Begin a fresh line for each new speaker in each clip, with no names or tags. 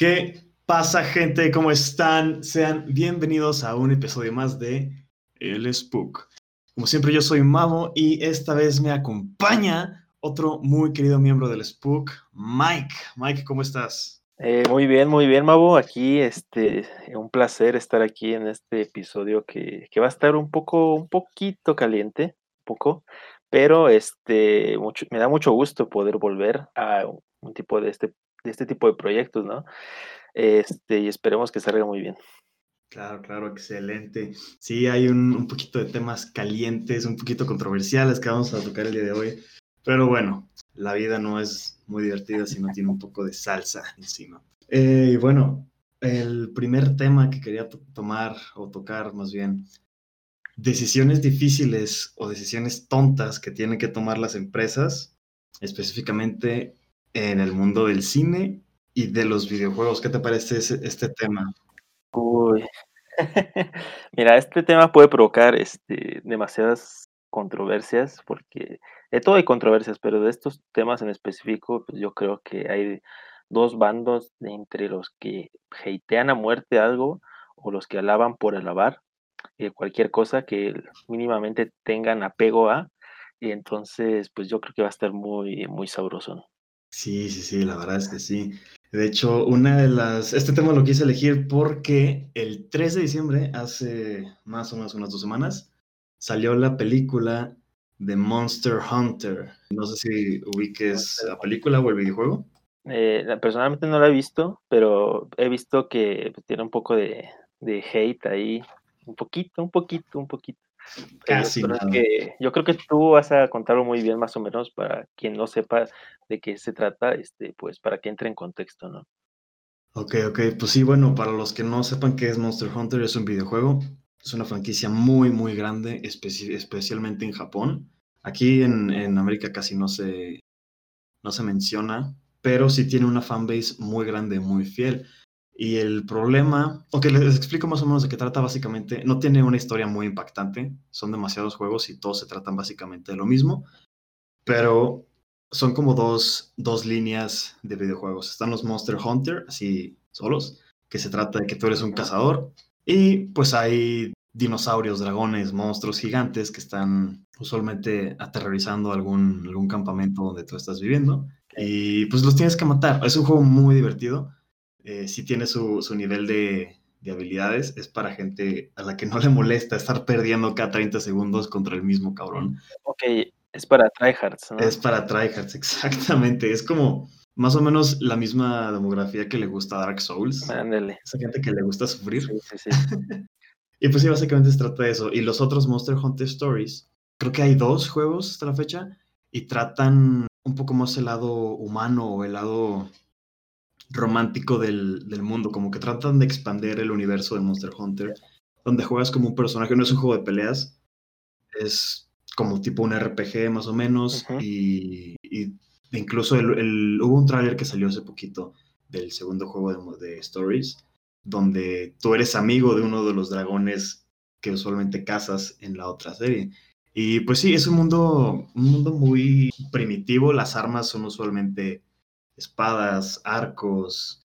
¿Qué pasa, gente? ¿Cómo están? Sean bienvenidos a un episodio más de El Spook. Como siempre, yo soy Mavo y esta vez me acompaña otro muy querido miembro del Spook, Mike. Mike, ¿cómo estás?
Eh, muy bien, muy bien, Mavo. Aquí, este, un placer estar aquí en este episodio que, que va a estar un poco, un poquito caliente, un poco, pero este, me da mucho gusto poder volver a un tipo de este de este tipo de proyectos, ¿no? Este, y esperemos que salga muy bien.
Claro, claro, excelente. Sí, hay un, un, poquito de temas calientes, un poquito controversiales que vamos a tocar el día de hoy. Pero bueno, la vida no es muy divertida si no tiene un poco de salsa encima. Eh, y bueno, el primer tema que quería tomar o tocar más bien, decisiones difíciles o decisiones tontas que tienen que tomar las empresas, específicamente en el mundo del cine y de los videojuegos. ¿Qué te parece este tema?
Uy. Mira, este tema puede provocar este, demasiadas controversias, porque de todo hay controversias, pero de estos temas en específico, pues yo creo que hay dos bandos entre los que hatean a muerte algo o los que alaban por alabar eh, cualquier cosa que mínimamente tengan apego a, y entonces pues yo creo que va a estar muy, muy sabroso.
Sí, sí, sí, la verdad es que sí. De hecho, una de las, este tema lo quise elegir porque el 3 de diciembre, hace más o menos unas dos semanas, salió la película de Monster Hunter. No sé si ubiques la película o el videojuego.
Eh, personalmente no la he visto, pero he visto que tiene un poco de, de hate ahí, un poquito, un poquito, un poquito.
Casi
nada. Que, yo creo que tú vas a contarlo muy bien, más o menos, para quien no sepa de qué se trata, este, pues para que entre en contexto, ¿no?
Ok, ok, pues sí, bueno, para los que no sepan qué es Monster Hunter, es un videojuego, es una franquicia muy, muy grande, especialmente en Japón. Aquí en, en, América casi no se, no se menciona, pero sí tiene una fanbase muy grande, muy fiel. Y el problema, ok, les explico más o menos de qué trata básicamente, no tiene una historia muy impactante, son demasiados juegos y todos se tratan básicamente de lo mismo, pero son como dos, dos líneas de videojuegos. Están los Monster Hunter, así solos, que se trata de que tú eres un cazador y pues hay dinosaurios, dragones, monstruos gigantes que están usualmente aterrorizando algún, algún campamento donde tú estás viviendo y pues los tienes que matar. Es un juego muy divertido eh, sí tiene su, su nivel de, de, habilidades, es para gente a la que no le molesta estar perdiendo cada 30 segundos contra el mismo cabrón.
Ok, es para tryhards, ¿no?
Es para tryhards, exactamente. Es como más o menos la misma demografía que le gusta Dark Souls.
Ándale.
Esa gente que le gusta sufrir.
Sí, sí, sí.
y pues sí, básicamente se trata de eso. Y los otros Monster Hunter Stories, creo que hay dos juegos hasta la fecha y tratan un poco más el lado humano o el lado romántico del, del, mundo, como que tratan de expandir el universo de Monster Hunter, donde juegas como un personaje, no es un juego de peleas, es como tipo un RPG más o menos, uh -huh. y, y, incluso el, el, hubo un tráiler que salió hace poquito del segundo juego de, de, Stories, donde tú eres amigo de uno de los dragones que usualmente cazas en la otra serie. Y pues sí, es un mundo, un mundo muy primitivo, las armas son usualmente espadas, arcos,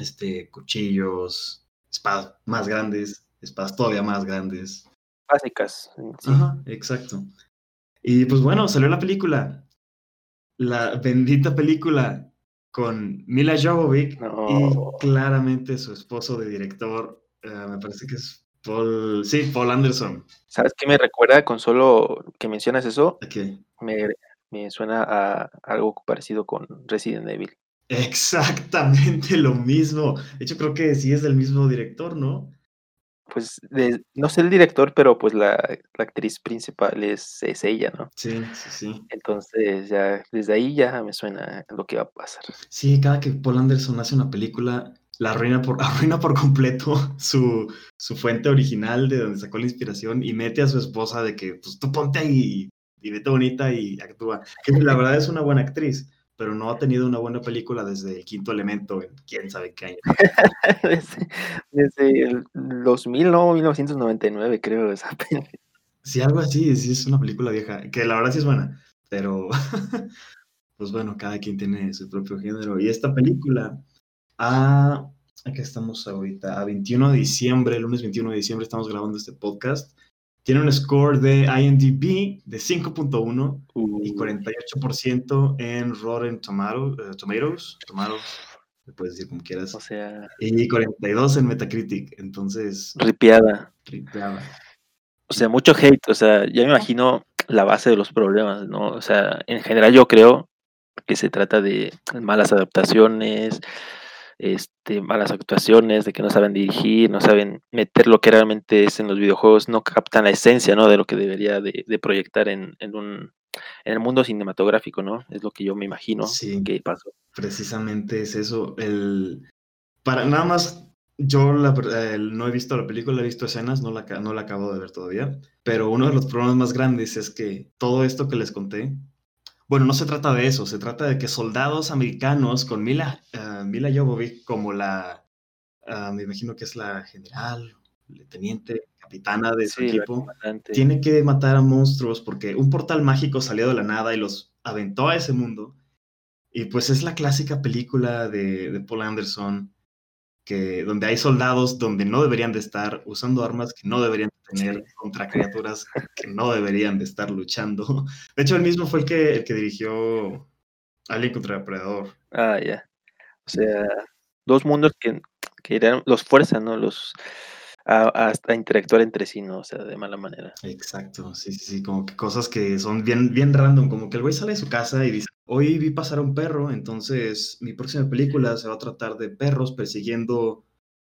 este, cuchillos, espadas más grandes, espadas todavía más grandes.
Básicas.
Sí. Ajá, exacto. Y pues bueno, salió la película, la bendita película con Mila Jovovich
no.
y claramente su esposo de director, uh, me parece que es Paul, sí, Paul Anderson.
¿Sabes qué me recuerda con solo que mencionas eso?
Okay.
Me, me suena a algo parecido con Resident Evil.
Exactamente lo mismo. De hecho, creo que sí es del mismo director, ¿no?
Pues de, no sé el director, pero pues la, la actriz principal es, es, ella, ¿no?
Sí, sí, sí.
Entonces ya desde ahí ya me suena lo que va a pasar.
Sí, cada que Paul Anderson hace una película, la arruina por, arruina por completo su, su fuente original de donde sacó la inspiración y mete a su esposa de que, pues tú ponte ahí y vete bonita y actúa. Que la verdad es una buena actriz, pero no ha tenido una buena película desde el quinto elemento en quién sabe qué año.
desde, desde, el 2000, no, 1999 creo esa película.
Sí, algo así, sí es una película vieja, que la verdad sí es buena, pero pues bueno, cada quien tiene su propio género. Y esta película a, aquí estamos ahorita, a 21 de diciembre, el lunes 21 de diciembre estamos grabando este podcast. Tiene un score de IMDb de 5.1 y 48% uh. en Rotten uh, Tomatoes, Tomatoes, le puedes decir como quieras.
O sea.
Y 42 en Metacritic, entonces.
Ripiada.
Ripiada.
O sea, mucho hate, o sea, ya me imagino la base de los problemas, ¿no? O sea, en general yo creo que se trata de malas adaptaciones, este, malas actuaciones, de que no saben dirigir, no saben meter lo que realmente es en los videojuegos, no captan la esencia, ¿no? De lo que debería de, proyectar en, un en el mundo cinematográfico, ¿no? Es lo que yo me imagino que pasó.
Precisamente es eso. El para nada más yo no he visto la película, he visto escenas, no la, no la acabo de ver todavía, pero uno de los problemas más grandes es que todo esto que les conté bueno, no se trata de eso, se trata de que soldados americanos con Mila, uh, Mila Jovovich como la, uh, me imagino que es la general, teniente, capitana de su equipo, tiene que matar a monstruos porque un portal mágico salió de la nada y los aventó a ese mundo. Y pues es la clásica película de, de Paul Anderson que, donde hay soldados donde no deberían de estar, usando armas que no deberían tener contra criaturas que no deberían de estar luchando. De hecho, él mismo fue el que, el que dirigió Alien contra Depredador.
Ah, ya. O sea, dos mundos que, que eran, los fuerzan, ¿no? Los, a, interactuar entre sí, ¿no? O sea, de mala manera.
Exacto, sí, sí, sí, como que cosas que son bien, bien random, como que el güey sale de su casa y dice, hoy vi pasar a un perro, entonces mi próxima película se va a tratar de perros persiguiendo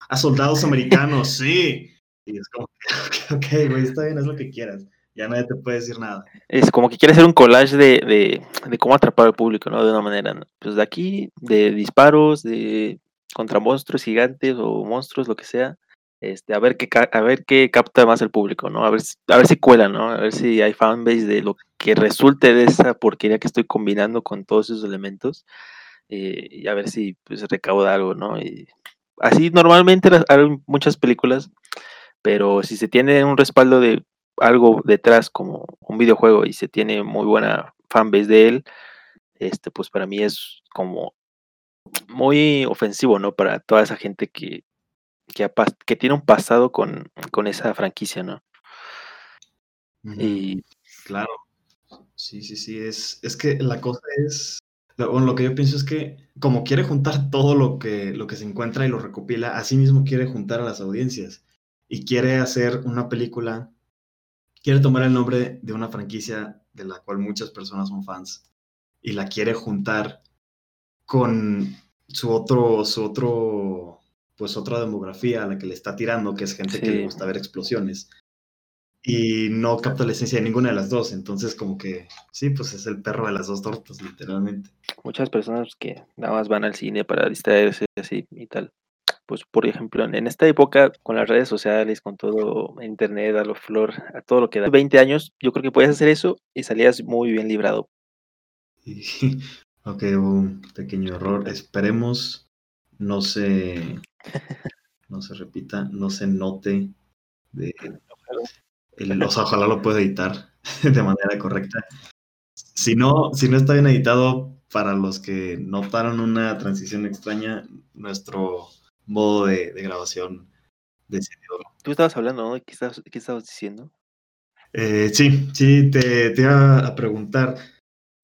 a soldados americanos, sí. Y es como, ok, güey, está bien, es lo que quieras. Ya nadie te puede decir nada.
Es como que quiere hacer un collage de, de, de cómo atrapar al público, ¿no? De una manera, pues de aquí, de disparos, de contra monstruos gigantes o monstruos, lo que sea este, a ver qué a ver qué capta más el público, ¿no? A ver, a ver si cuela, ¿no? A ver si hay fanbase de lo que resulte de esa porquería que estoy combinando con todos esos elementos eh, y a ver si pues recauda algo, ¿no? Así normalmente hay muchas películas, pero si se tiene un respaldo de algo detrás como un videojuego y se tiene muy buena fanbase de él, este, pues para mí es como muy ofensivo, ¿no? Para toda esa gente que que, tiene un pasado con, esa franquicia, ¿no?
Y claro, sí, sí, sí, es, es que la cosa es, lo, lo que yo pienso es que como quiere juntar todo lo que, lo que se encuentra y lo recopila, así mismo quiere juntar a las audiencias y quiere hacer una película, quiere tomar el nombre de una franquicia de la cual muchas personas son fans y la quiere juntar con su otro, su otro pues otra demografía a la que le está tirando, que es gente que le gusta ver explosiones. Y no capta la esencia de ninguna de las dos. Entonces, como que sí, pues es el perro de las dos tortas, literalmente.
Muchas personas que nada más van al cine para distraerse así y tal. Pues, por ejemplo, en esta época, con las redes sociales, con todo internet, a lo flor, a todo lo que da, 20 años, yo creo que puedes hacer eso y salías muy bien librado.
ok, un pequeño error. Esperemos no se no se repita, no se note. De, el, o sea, ojalá lo pueda editar de manera correcta. Si no, si no está bien editado, para los que notaron una transición extraña, nuestro modo de, grabación decidió.
Tú estabas hablando, ¿no? ¿Qué estabas, qué estabas diciendo?
Eh, sí, sí, te, te, iba a preguntar.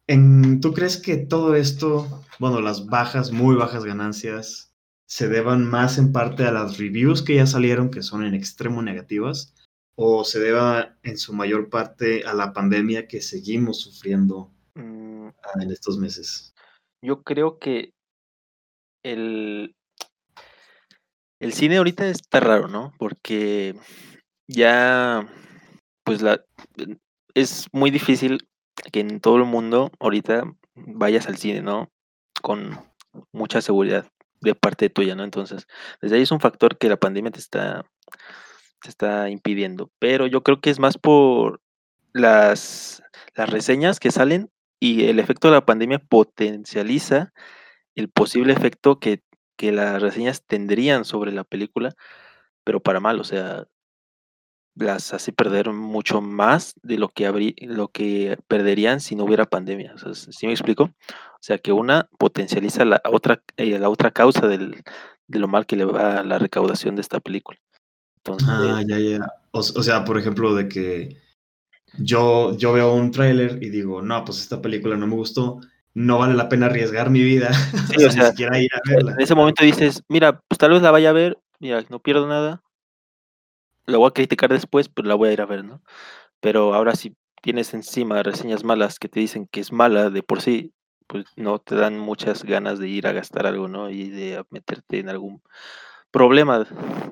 En, ¿Tú crees que todo esto, bueno, las bajas, muy bajas ganancias, se deban más en parte a las reviews que ya salieron, que son en extremo negativas, o se deba en su mayor parte a la pandemia que seguimos sufriendo mm. en estos meses?
Yo creo que el, el cine ahorita está raro, ¿no? Porque ya, pues la, es muy difícil que en todo el mundo ahorita vayas al cine, ¿no? Con mucha seguridad de parte tuya, ¿no? Entonces, desde ahí es un factor que la pandemia te está, te está impidiendo. Pero yo creo que es más por las, las reseñas que salen y el efecto de la pandemia potencializa el posible efecto que, que las reseñas tendrían sobre la película, pero para mal, o sea, las hace perder mucho más de lo que, habría, lo que perderían si no hubiera pandemia. ¿Sí me explico? O sea, que una potencializa la otra, eh, la otra causa del, de lo mal que le va a la recaudación de esta película.
ah, ya, ya. O, sea, por ejemplo, de que yo, yo veo un tráiler y digo, no, pues esta película no me gustó, no vale la pena arriesgar mi vida.
Sí, o sea, ir a verla. En ese momento dices, mira, pues tal vez la vaya a ver, mira, no pierdo nada, la voy a criticar después, pero la voy a ir a ver, ¿no? Pero ahora si tienes encima reseñas malas que te dicen que es mala de por sí, pues no te dan muchas ganas de ir a gastar algo, ¿no? Y de meterte en algún problema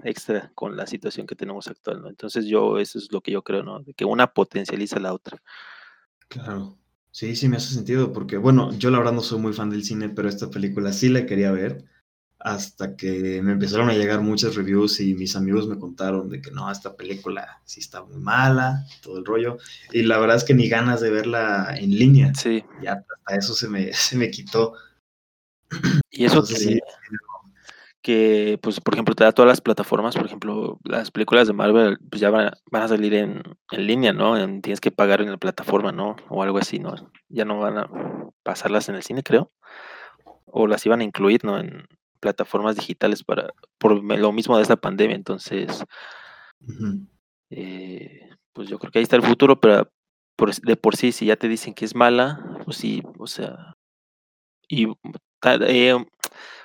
extra con la situación que tenemos actual, ¿no? Entonces yo, eso es lo que yo creo, ¿no? De que una potencializa la otra.
Claro. Sí, sí me hace sentido, porque bueno, yo la verdad no soy muy fan del cine, pero esta película sí la quería ver hasta que me empezaron a llegar muchas reviews y mis amigos me contaron de que no, esta película sí está muy mala, todo el rollo. Y la verdad es que ni ganas de verla en línea.
Sí.
Ya hasta eso se me, se me quitó.
Y eso que, pues, por ejemplo, te da todas las plataformas, por ejemplo, las películas de Marvel, pues ya van, a salir en, en línea, ¿no? tienes que pagar en la plataforma, ¿no? O algo así, ¿no? Ya no van a pasarlas en el cine, creo. O las iban a incluir, ¿no? En, plataformas digitales para por lo mismo de esta pandemia. Entonces, eh, pues yo creo que ahí está el futuro, pero por, de por sí, si ya te dicen que es mala, pues sí, o sea, y eh,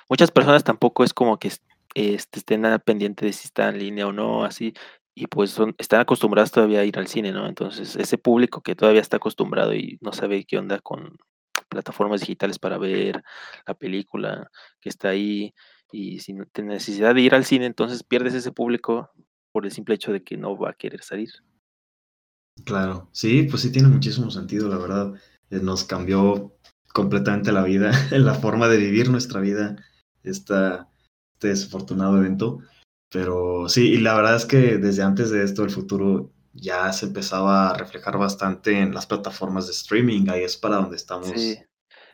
muchas personas tampoco es como que este, estén pendientes de si está en línea o no, así, y pues son, están acostumbrados todavía a ir al cine, ¿no? Entonces, ese público que todavía está acostumbrado y no sabe qué onda con, plataformas digitales para ver la película que está ahí y sin necesidad de ir al cine, entonces pierdes ese público por el simple hecho de que no va a querer salir.
Claro, sí, pues sí tiene muchísimo sentido, la verdad. Eh, nos cambió completamente la vida, la forma de vivir nuestra vida, esta, este desafortunado evento. Pero sí, y la verdad es que desde antes de esto el futuro ya se empezaba a reflejar bastante en las plataformas de streaming, ahí es para donde estamos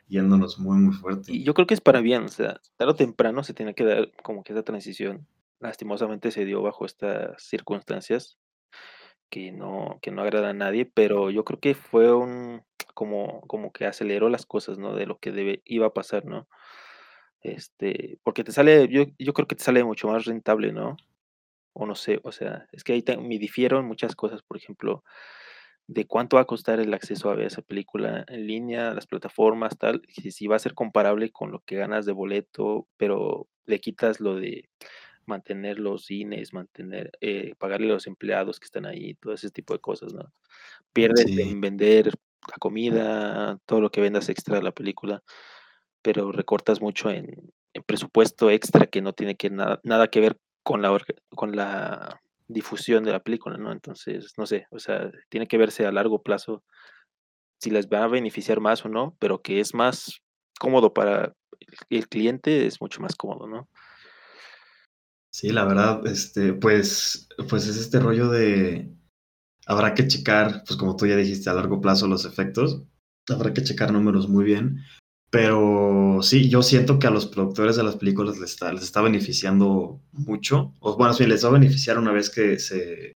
yéndonos muy, muy fuerte.
Y yo creo que es para bien, o sea, tarde o temprano se tiene que dar como que esa transición. Lastimosamente se dio bajo estas circunstancias que no, que no agrada a nadie, pero yo creo que fue un, como, como que aceleró las cosas, ¿no? De lo que debe, iba a pasar, ¿no? Este, porque te sale, yo, yo creo que te sale mucho más rentable, ¿no? O no sé, o sea, es que ahí me difiero muchas cosas, por ejemplo, de cuánto va a costar el acceso a ver esa película en línea, las plataformas, tal, si, si va a ser comparable con lo que ganas de boleto, pero le quitas lo de mantener los cines, mantener, eh, pagarle a los empleados que están ahí, todo ese tipo de cosas, ¿no? Pierdes en vender la comida, todo lo que vendas extra de la película, pero recortas mucho en, presupuesto extra que no tiene que nada, nada que ver con la, con la difusión de la película, ¿no? Entonces, no sé, o sea, tiene que verse a largo plazo si les va a beneficiar más o no, pero que es más cómodo para el cliente, es mucho más cómodo, ¿no?
Sí, la verdad, este, pues, pues es este rollo de habrá que checar, pues como tú ya dijiste, a largo plazo los efectos, habrá que checar números muy bien, pero sí, yo siento que a los productores de las películas les está, les está beneficiando mucho. O bueno, sí, les va a beneficiar una vez que se,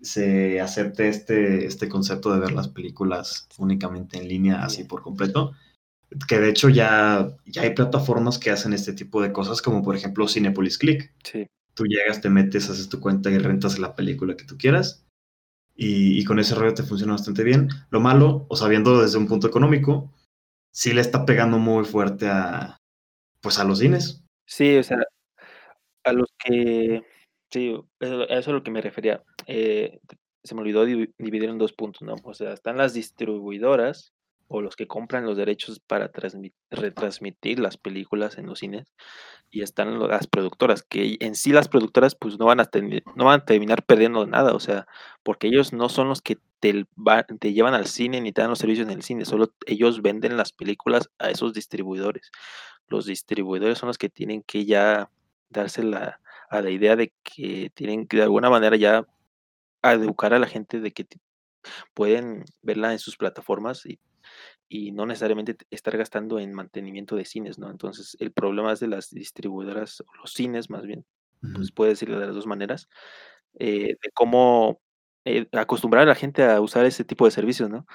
se acepte este, este concepto de ver las películas únicamente en línea, así por completo. Que de hecho ya, ya hay plataformas que hacen este tipo de cosas, como por ejemplo Cinepolis Click.
Sí.
Tú llegas, te metes, haces tu cuenta y rentas la película que tú quieras. Y, y con ese rollo te funciona bastante bien. Lo malo, o sabiendo desde un punto económico, sí le está pegando muy fuerte a, pues a los cines.
Sí, o sea, a los que, sí, eso, eso es lo que me refería. Eh, se me olvidó dividir en dos puntos, ¿no? O sea, están las distribuidoras o los que compran los derechos para retransmitir las películas en los cines y están las productoras, que en sí las productoras pues no van a, no van a terminar perdiendo nada, o sea, porque ellos no son los que te, te llevan al cine ni te dan los servicios en el cine, solo ellos venden las películas a esos distribuidores. Los distribuidores son los que tienen que ya darse la, a la idea de que tienen que de alguna manera ya educar a la gente de que pueden verla en sus plataformas y y no necesariamente estar gastando en mantenimiento de cines, ¿no? Entonces, el problema es de las distribuidoras, o los cines más bien, pues puede decirlo de las dos maneras, eh, de cómo eh, acostumbrar a la gente a usar ese tipo de servicios, ¿no?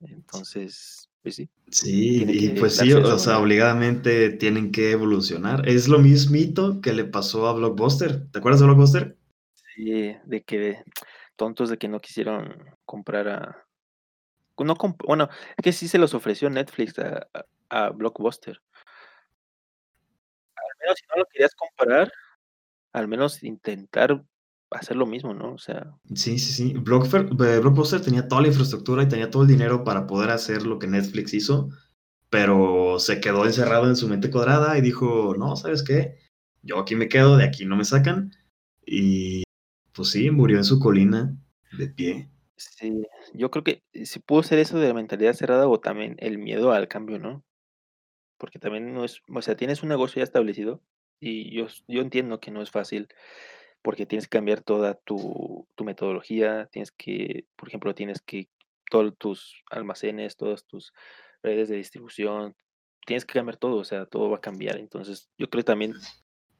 Entonces, pues sí.
Sí, y pues sí, o sea, obligadamente tienen que evolucionar. Es lo mismito que le pasó a Blockbuster. ¿Te acuerdas de Blockbuster?
Sí, de que tontos de que no quisieron comprar a. No bueno, es que sí se los ofreció Netflix a, Blockbuster. Al menos si no lo querías comprar, al menos intentar hacer lo mismo, ¿no? O sea.
Sí, sí, sí. Blockbuster tenía toda la infraestructura y tenía todo el dinero para poder hacer lo que Netflix hizo, pero se quedó encerrado en su mente cuadrada y dijo, no, ¿sabes qué? Yo aquí me quedo, de aquí no me sacan. Y pues sí, murió en su colina de pie.
Sí, yo creo que si pudo ser eso de la mentalidad cerrada o también el miedo al cambio, ¿no? Porque también no es, o sea, tienes un negocio ya establecido y yo, yo entiendo que no es fácil porque tienes que cambiar toda tu, metodología, tienes que, por ejemplo, tienes que todos tus almacenes, todas tus redes de distribución, tienes que cambiar todo, o sea, todo va a cambiar. Entonces, yo creo que también,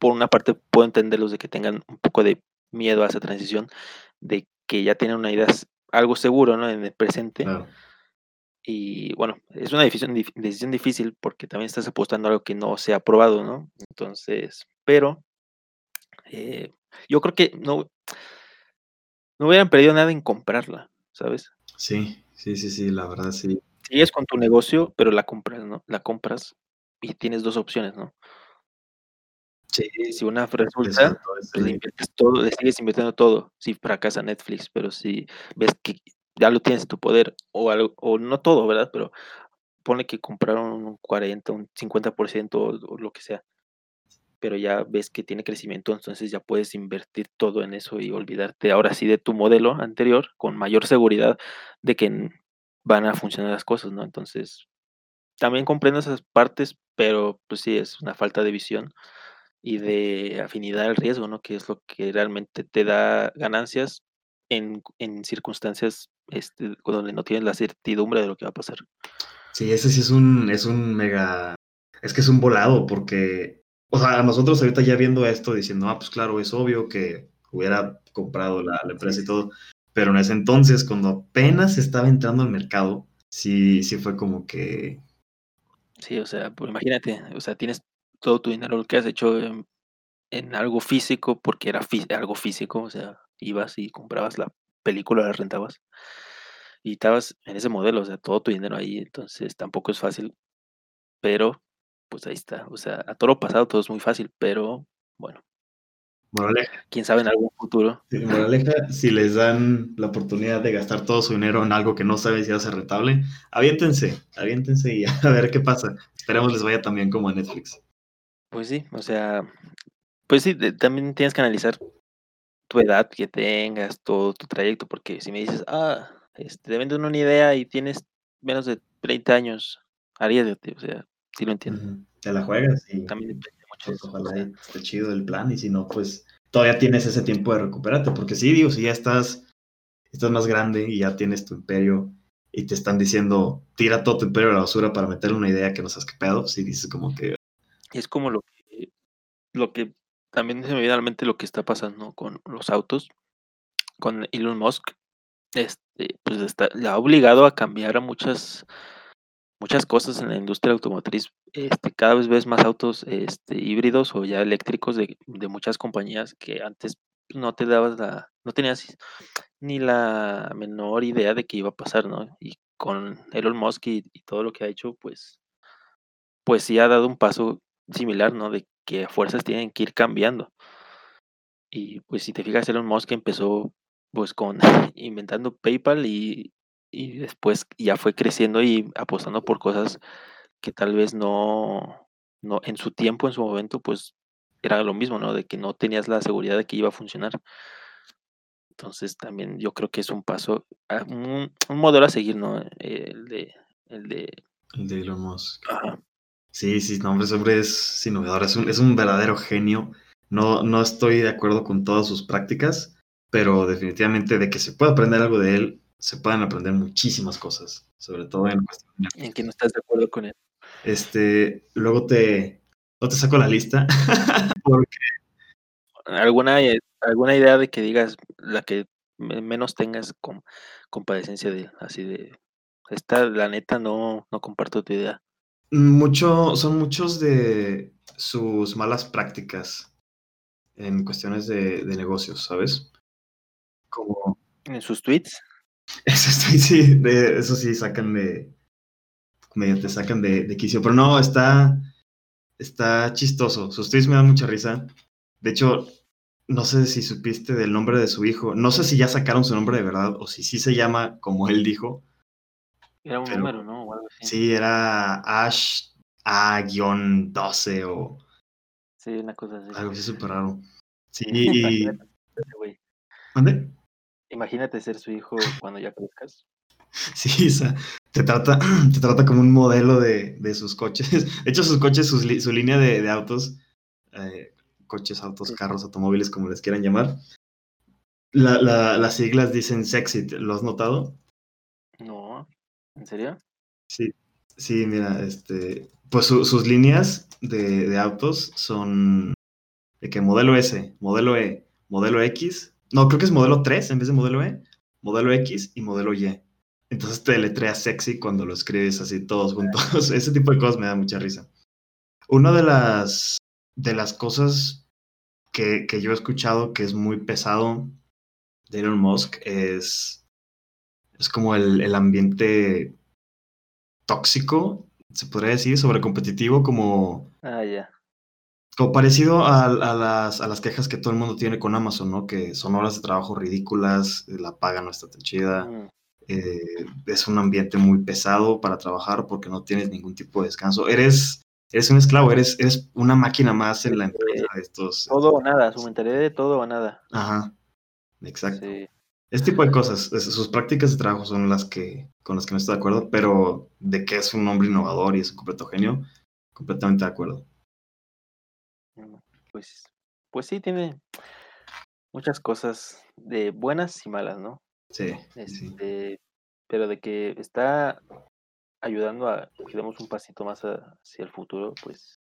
por una parte, puedo entenderlos de que tengan un poco de miedo a esa transición, de que ya tienen una idea, algo seguro, ¿no? En el presente. Y bueno, es una decisión, decisión difícil porque también estás apostando a algo que no se ha probado, ¿no? Entonces, pero eh, yo creo que no, no hubieran perdido nada en comprarla, ¿sabes?
Sí, sí, sí, sí, la verdad sí.
Sigues con tu negocio, pero la compras, ¿no? La compras y tienes dos opciones, ¿no? Sí, si una resulta, pues le inviertes todo, le sigues invirtiendo todo. Si fracasa Netflix, pero si ves que ya lo tienes en tu poder, o algo, o no todo, ¿verdad? Pero pone que compraron un 40, un 50% o, o lo que sea pero ya ves que tiene crecimiento, entonces ya puedes invertir todo en eso y olvidarte ahora sí de tu modelo anterior con mayor seguridad de que van a funcionar las cosas, ¿no? Entonces, también comprendo esas partes, pero pues sí, es una falta de visión y de afinidad al riesgo, ¿no? Que es lo que realmente te da ganancias en, en circunstancias este, donde no tienes la certidumbre de lo que va a pasar.
Sí, ese sí es un, es un mega, es que es un volado, porque o sea, nosotros ahorita ya viendo esto, diciendo, ah, pues claro, es obvio que hubiera comprado la, empresa y todo, pero en ese entonces, cuando apenas estaba entrando al mercado, sí, sí fue como que...
Sí, o sea, pues imagínate, o sea, tienes todo tu dinero, que has hecho en, algo físico, porque era algo físico, o sea, ibas y comprabas la película, la rentabas, y estabas en ese modelo, o sea, todo tu dinero ahí, entonces tampoco es fácil, pero pues ahí está. O sea, a todo lo pasado todo es muy fácil, pero bueno.
Moraleja.
Quién sabe en algún futuro.
moraleja, si les dan la oportunidad de gastar todo su dinero en algo que no saben si va a ser rentable, aviéntense, aviéntense y a ver qué pasa. Esperemos les vaya también como a Netflix.
Pues sí, o sea, pues sí, también tienes que analizar tu edad que tengas, todo tu trayecto, porque si me dices, ah, este, te venden una idea y tienes menos de 30 años, arriesgate, o sea, Sí lo entiendo.
Te la juegas y
también depende mucho
pues, ojalá esté chido el plan y si no, pues todavía tienes ese tiempo de recuperarte, porque sí, digo, si ya estás, estás más grande y ya tienes tu imperio y te están diciendo, tira todo tu imperio a la basura para meterle una idea que no sabes qué pedo, si dices como que...
Es como lo que, lo que también se me viene a la mente lo que está pasando con los autos, con Elon Musk, este, pues está, le ha obligado a cambiar a muchas muchas cosas en la industria automotriz. Este, cada vez ves más autos este, híbridos o ya eléctricos de, muchas compañías que antes no te dabas la, no tenías ni la menor idea de qué iba a pasar, ¿no? Y con Elon Musk y, todo lo que ha hecho, pues, pues sí ha dado un paso similar, ¿no? De que a fuerzas tienen que ir cambiando. Y pues si te fijas, Elon Musk empezó pues con inventando PayPal y, y después ya fue creciendo y apostando por cosas que tal vez no, no en su tiempo, en su momento, pues era lo mismo, ¿no? De que no tenías la seguridad de que iba a funcionar. Entonces también yo creo que es un paso, un, modelo a seguir, ¿no? El de... El de,
el de Elon Musk. Sí, sí, no, hombre, ese hombre es innovador, es un, es un verdadero genio. No, no estoy de acuerdo con todas sus prácticas, pero definitivamente de que se puede aprender algo de él, se pueden aprender muchísimas cosas, sobre todo en cuestión
En que no estás de acuerdo con él.
Este, luego te, te saco la lista, porque
¿Alguna, eh, alguna idea de que digas la que menos tengas con compadecencia de así de esta, la neta, no no comparto tu idea?
Mucho son muchos de sus malas prácticas en cuestiones de de negocios, ¿sabes? Como
¿En sus tweets?
Eso sí, sí, de eso sí sacan de medio te sacan de de quicio, pero no, está está chistoso. Sus tweets me dan mucha risa. De hecho, no sé si supiste del nombre de su hijo. No sé si ya sacaron su nombre de verdad o si sí se llama como él dijo.
Era un
Pero
número, ¿no? O algo así.
sí, era Ash A-12 o
Sí, una cosa así.
algo así súper raro. Sí, y. ¿Mande?
Imagínate ser su hijo cuando ya crezcas.
Sí, o sea, te trata te trata como un modelo de de sus coches. De hecho, sus coches, sus su línea de de autos, eh, coches, autos, carros, automóviles, como les quieran llamar. La la las siglas dicen Sexit, ¿lo has notado?
¿En serio?
Sí, sí, mira, este, pues su sus líneas de de autos son de que modelo S, modelo E, modelo X, no, creo que es modelo 3 en vez de modelo E, modelo X y modelo Y. Entonces te deletrea sexy cuando lo escribes así todos juntos. Ese tipo de cosas me da mucha risa. Una de las de las cosas que que yo he escuchado que es muy pesado de Elon Musk es es como el el ambiente tóxico, se podría decir, sobrecompetitivo, como
Ah, ya.
como parecido a a las a las quejas que todo el mundo tiene con Amazon, ¿no? Que son horas de trabajo ridículas, la paga no está tan chida,
Mm.
eh, es un ambiente muy pesado para trabajar porque no tienes ningún tipo de descanso. Eres eres un esclavo, eres eres una máquina más en la empresa de estos
Todo o nada, su mentalidad de todo o nada.
Ajá, exacto.
Sí.
Ese tipo de cosas, es sus prácticas de trabajo son las que con las que no estoy de acuerdo, pero de que es un hombre innovador y es un completo genio, completamente de acuerdo.
Pues pues sí, tiene muchas cosas de buenas y malas, ¿no?
Sí.
Este, pero de que está ayudando a que demos un pasito más hacia el futuro, pues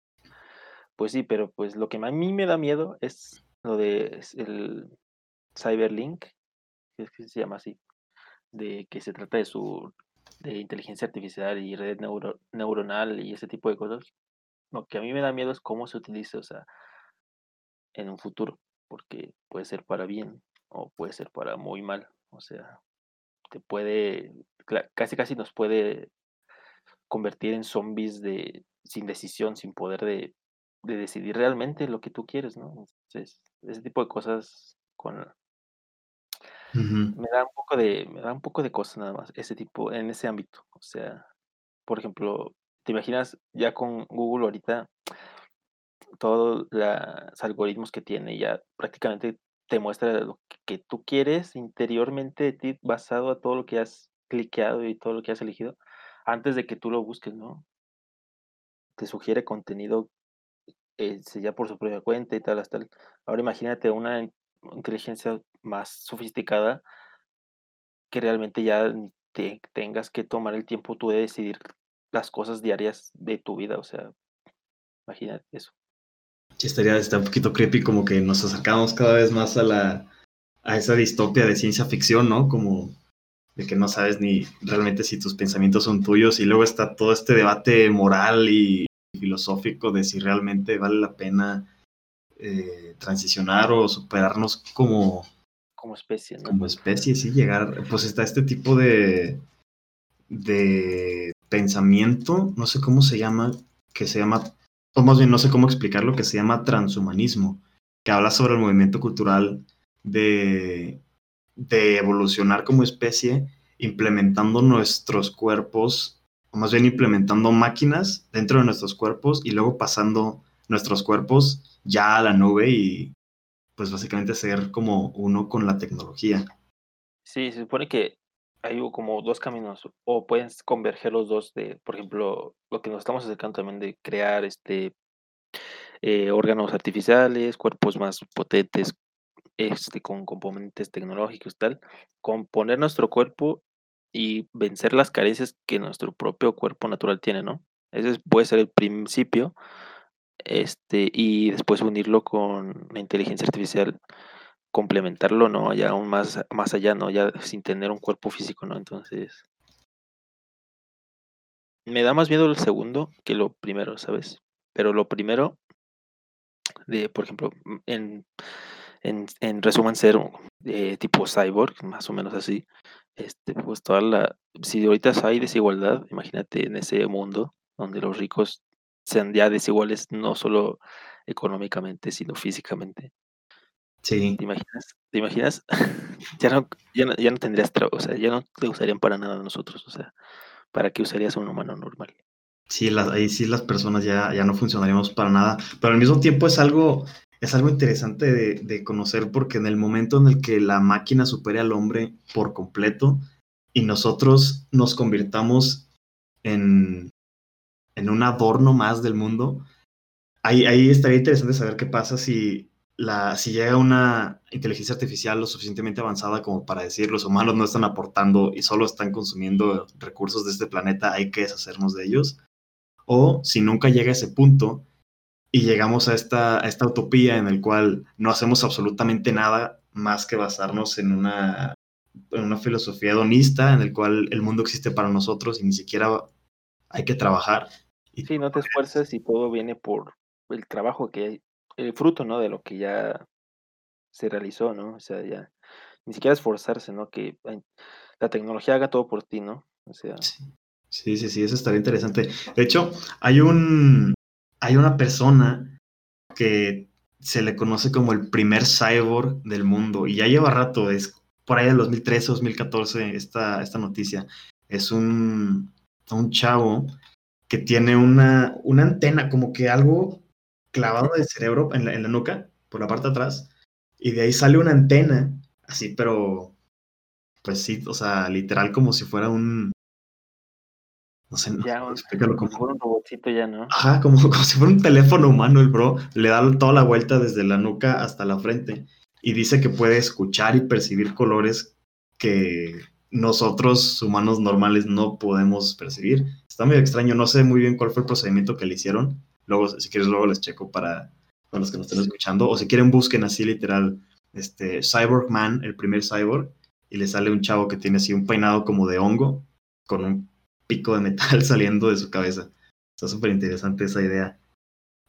pues sí, pero, pues, lo que a mí me da miedo es lo de el Cyberlink, es que se llama así, de que se trata de su de inteligencia artificial y red neuro neuronal y ese tipo de cosas. Lo que a mí me da miedo es cómo se utilice, o sea en un futuro, porque puede ser para bien o puede ser para muy mal. O sea, te puede casi, casi nos puede convertir en zombies de sin decisión, sin poder de de decidir realmente lo que tú quieres, ¿no? Ese tipo de cosas con Me da un poco de me da un poco de cosa nada más, ese tipo en ese ámbito. O sea, por ejemplo, ¿te imaginas ya con Google ahorita? Todo las algoritmos que tiene, ya prácticamente te muestra lo que tú quieres interiormente de ti, basado a todo lo que has cliqueado y todo lo que has elegido, antes de que tú lo busques, ¿no? Te sugiere contenido, eh, ya por su propia cuenta y tal, hasta ahora imagínate una inteligencia más sofisticada que realmente ya te tengas que tomar el tiempo tú de decidir las cosas diarias de tu vida, o sea, imagínate eso.
Sí, estaría está un poquito creepy, como que nos acercamos cada vez más a la a esa distopia de ciencia ficción, ¿no? Como de que no sabes ni realmente si tus pensamientos son tuyos, y luego está todo este debate moral y filosófico de si realmente vale la pena, eh, transicionar o superarnos como
Como especie, ¿no?
como especie, sí, llegar pues está este tipo de de pensamiento, no sé cómo se llama, que se llama o más bien no sé cómo explicarlo, que se llama transhumanismo, que habla sobre el movimiento cultural de de evolucionar como especie, implementando nuestros cuerpos, o más bien implementando máquinas dentro de nuestros cuerpos y luego pasando nuestros cuerpos ya a la nube y, pues, básicamente ser como uno con la tecnología.
Sí, se supone que hay como 2 caminos, o puedes converger los 2 de, por ejemplo, lo que nos estamos acercando también de crear, este eh, órganos artificiales, cuerpos más potentes, este, con componentes tecnológicos, tal, componer nuestro cuerpo y vencer las carencias que nuestro propio cuerpo natural tiene, ¿no? Ese es puede ser el principio, este, y después unirlo con la inteligencia artificial, complementarlo, ¿no? Ya aún más, más allá, ¿no? Ya sin tener un cuerpo físico, ¿no? Entonces, me da más miedo el segundo que lo primero, ¿sabes? Pero lo primero, de, por ejemplo, en, en, en resumen ser eh, tipo cyborg, más o menos así, este, pues toda la, si ahorita hay desigualdad, imagínate en ese mundo donde los ricos sean ya desiguales no solo económicamente, sino físicamente.
Sí.
¿Te imaginas? ¿Te imaginas? ya, no, ya, no, ya no tendrías trabajo, o sea, ya no te usarían para nada nosotros, o sea, ¿para qué usarías a un humano normal?
Sí, las, ahí sí las personas ya, ya no funcionaríamos para nada, pero al mismo tiempo es algo, es algo interesante de, de, conocer porque en el momento en el que la máquina supere al hombre por completo y nosotros nos convirtamos en, en un adorno más del mundo, ahí, ahí estaría interesante saber qué pasa si, la, si llega una inteligencia artificial lo suficientemente avanzada como para decir los humanos no están aportando y solo están consumiendo recursos de este planeta, hay que deshacernos de ellos. O si nunca llega a ese punto y llegamos a esta, a esta utopía en el cual no hacemos absolutamente nada más que basarnos en una, en una filosofía hedonista en el cual el mundo existe para nosotros y ni siquiera hay que trabajar.
Sí, no te esfuerzas y todo viene por el trabajo que hay, el fruto, ¿no? De lo que ya se realizó, ¿no? O sea, ya ni siquiera esforzarse, ¿no? Que la tecnología haga todo por ti, ¿no? O sea.
Sí, sí, sí, eso estaría interesante. De hecho, hay un, hay una persona que se le conoce como el primer cyborg del mundo y ya lleva rato, es por ahí del 2013, 2014 esta, esta noticia. Es un, un chavo que tiene una, una antena, como que algo clavado de cerebro en la, en la nuca, por la parte de atrás, y de ahí sale una antena, así, pero, pues sí, o sea, literal como si fuera un, no sé,
ya, explícalo como, como un robotcito ya, ¿no?
Ajá, como, como si fuera un teléfono humano el bro, le da toda la vuelta desde la nuca hasta la frente y dice que puede escuchar y percibir colores que nosotros humanos normales no podemos percibir. Está muy extraño, no sé muy bien cuál fue el procedimiento que le hicieron. Luego, si quieres, luego les checo para, para los que nos estén escuchando. O si quieren, busquen así literal, este, Cyborg Man, el primer cyborg, y le sale un chavo que tiene así un peinado como de hongo, con un pico de metal saliendo de su cabeza. Está súper interesante esa idea.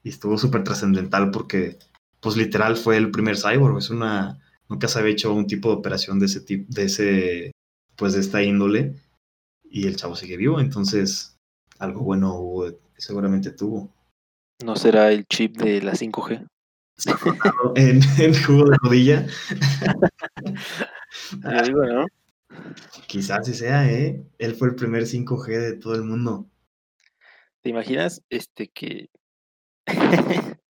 Y estuvo súper trascendental porque, pues literal, fue el primer cyborg. Es una. Nunca se había hecho un tipo de operación de ese tipo, de ese, pues de esta índole. Y el chavo sigue vivo, entonces algo bueno seguramente tuvo.
¿No será el chip de la 5G?
en, en jugo de rodilla.
¿no?
Quizás sí sea, ¿eh? Él fue el primer 5G de todo el mundo.
¿Te imaginas este que,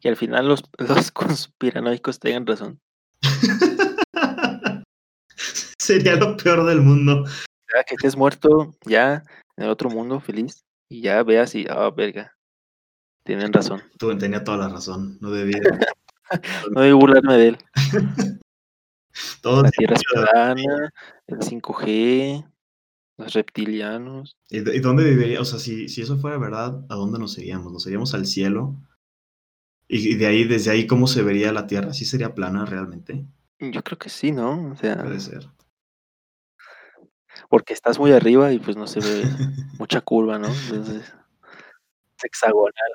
que al final los, los conspiranoicos tengan razón?
Sería lo peor del mundo.
Ya que estés muerto ya en el otro mundo feliz y ya veas y, ah, oh, verga, tienen razón.
Tú tenía toda la razón, no debía.
no debí burlarme de él.
Todo
la Tierra plana, el 5G, los reptilianos.
¿Y, ¿Y, dónde viviría? O sea, si, si eso fuera verdad, ¿a dónde nos iríamos? ¿Nos iríamos al cielo? ¿Y, y de ahí, desde ahí, cómo se vería la Tierra? ¿Sí sería plana realmente?
Yo creo que sí, ¿no? O sea.
Puede ser.
Porque estás muy arriba y pues no se ve mucha curva, ¿no? Entonces, es hexagonal.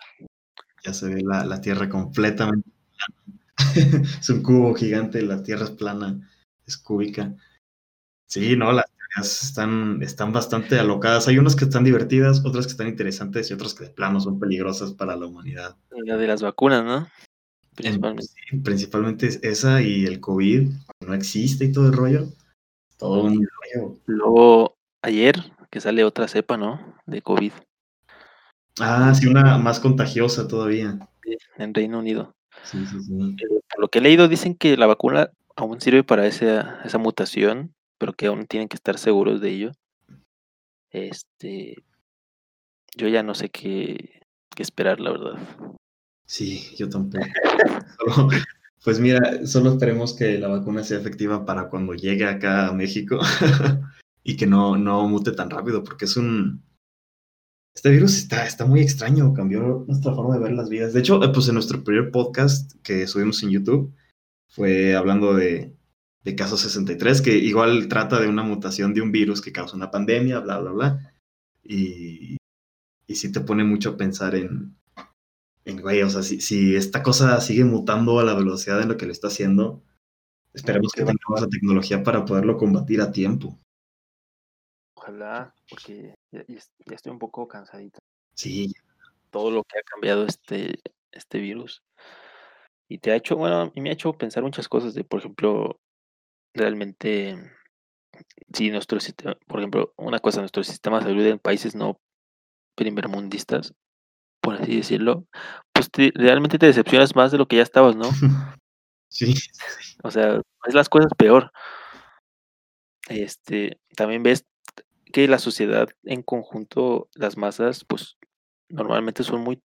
Ya se ve la, la Tierra completamente plana. es un cubo gigante, la Tierra es plana, es cúbica. Sí, no, las teorías están, están bastante alocadas. Hay unas que están divertidas, otras que están interesantes y otras que de plano son peligrosas para la humanidad.
La de las vacunas, ¿no?
Principalmente. Sí, principalmente esa y el COVID, no existe y todo el rollo. Todo un rollo.
Luego, ayer, que sale otra cepa, ¿no? De COVID.
Ah, sí, una más contagiosa todavía.
En Reino Unido.
Sí, sí, sí.
Por lo que he leído, dicen que la vacuna aún sirve para esa, esa mutación, pero que aún tienen que estar seguros de ello. Este. Yo ya no sé qué, qué esperar, la verdad.
Sí, yo tampoco. Solo, pues mira, solo esperemos que la vacuna sea efectiva para cuando llegue acá a México y que no, no mute tan rápido, porque es un, este virus está, está muy extraño, cambió nuestra forma de ver las vidas. De hecho, eh, pues en nuestro primer podcast que subimos en YouTube fue hablando de, de Caso 63, que igual trata de una mutación de un virus que causa una pandemia, bla, bla, bla. Y, y sí te pone mucho a pensar en, en güey, o sea, si, si esta cosa sigue mutando a la velocidad en lo que lo está haciendo, esperemos que tengamos la tecnología para poderlo combatir a tiempo.
Ojalá, porque ya, ya estoy un poco cansadito.
Sí.
Todo lo que ha cambiado este, este virus. Y te ha hecho, bueno, y me ha hecho pensar muchas cosas de, por ejemplo, realmente, si nuestro sistema, por ejemplo, una cosa, nuestro sistema de salud en países no primermundistas, por así decirlo, pues realmente te decepcionas más de lo que ya estabas, ¿no?
Sí.
O sea, es las cosas peor. Este, también ves que la sociedad en conjunto, las masas, pues normalmente son muy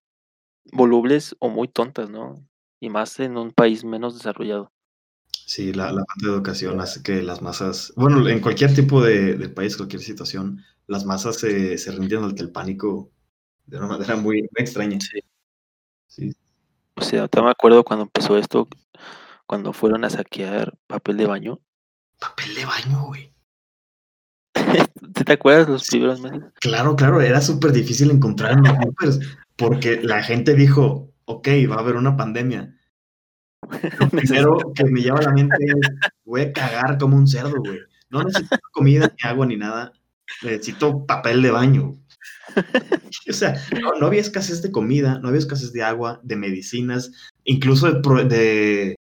volubles o muy tontas, ¿no? Y más en un país menos desarrollado.
Sí, la, la falta de educación hace que las masas, bueno, en cualquier tipo de, de país, cualquier situación, las masas se, se rinden ante el pánico de una manera muy, muy extraña.
Sí. sí. O sea, te me acuerdo cuando empezó esto, cuando fueron a saquear papel de baño.
Papel de baño, güey.
¿Te acuerdas los primeros meses?
Claro, claro, era súper difícil encontrar en los porque la gente dijo, ok, va a haber una pandemia. Lo primero que me lleva a la mente es, voy a cagar como un cerdo, güey. No necesito comida, ni agua, ni nada. Necesito papel de baño. o sea, no, no, había escasez de comida, no había escasez de agua, de medicinas, incluso de, de,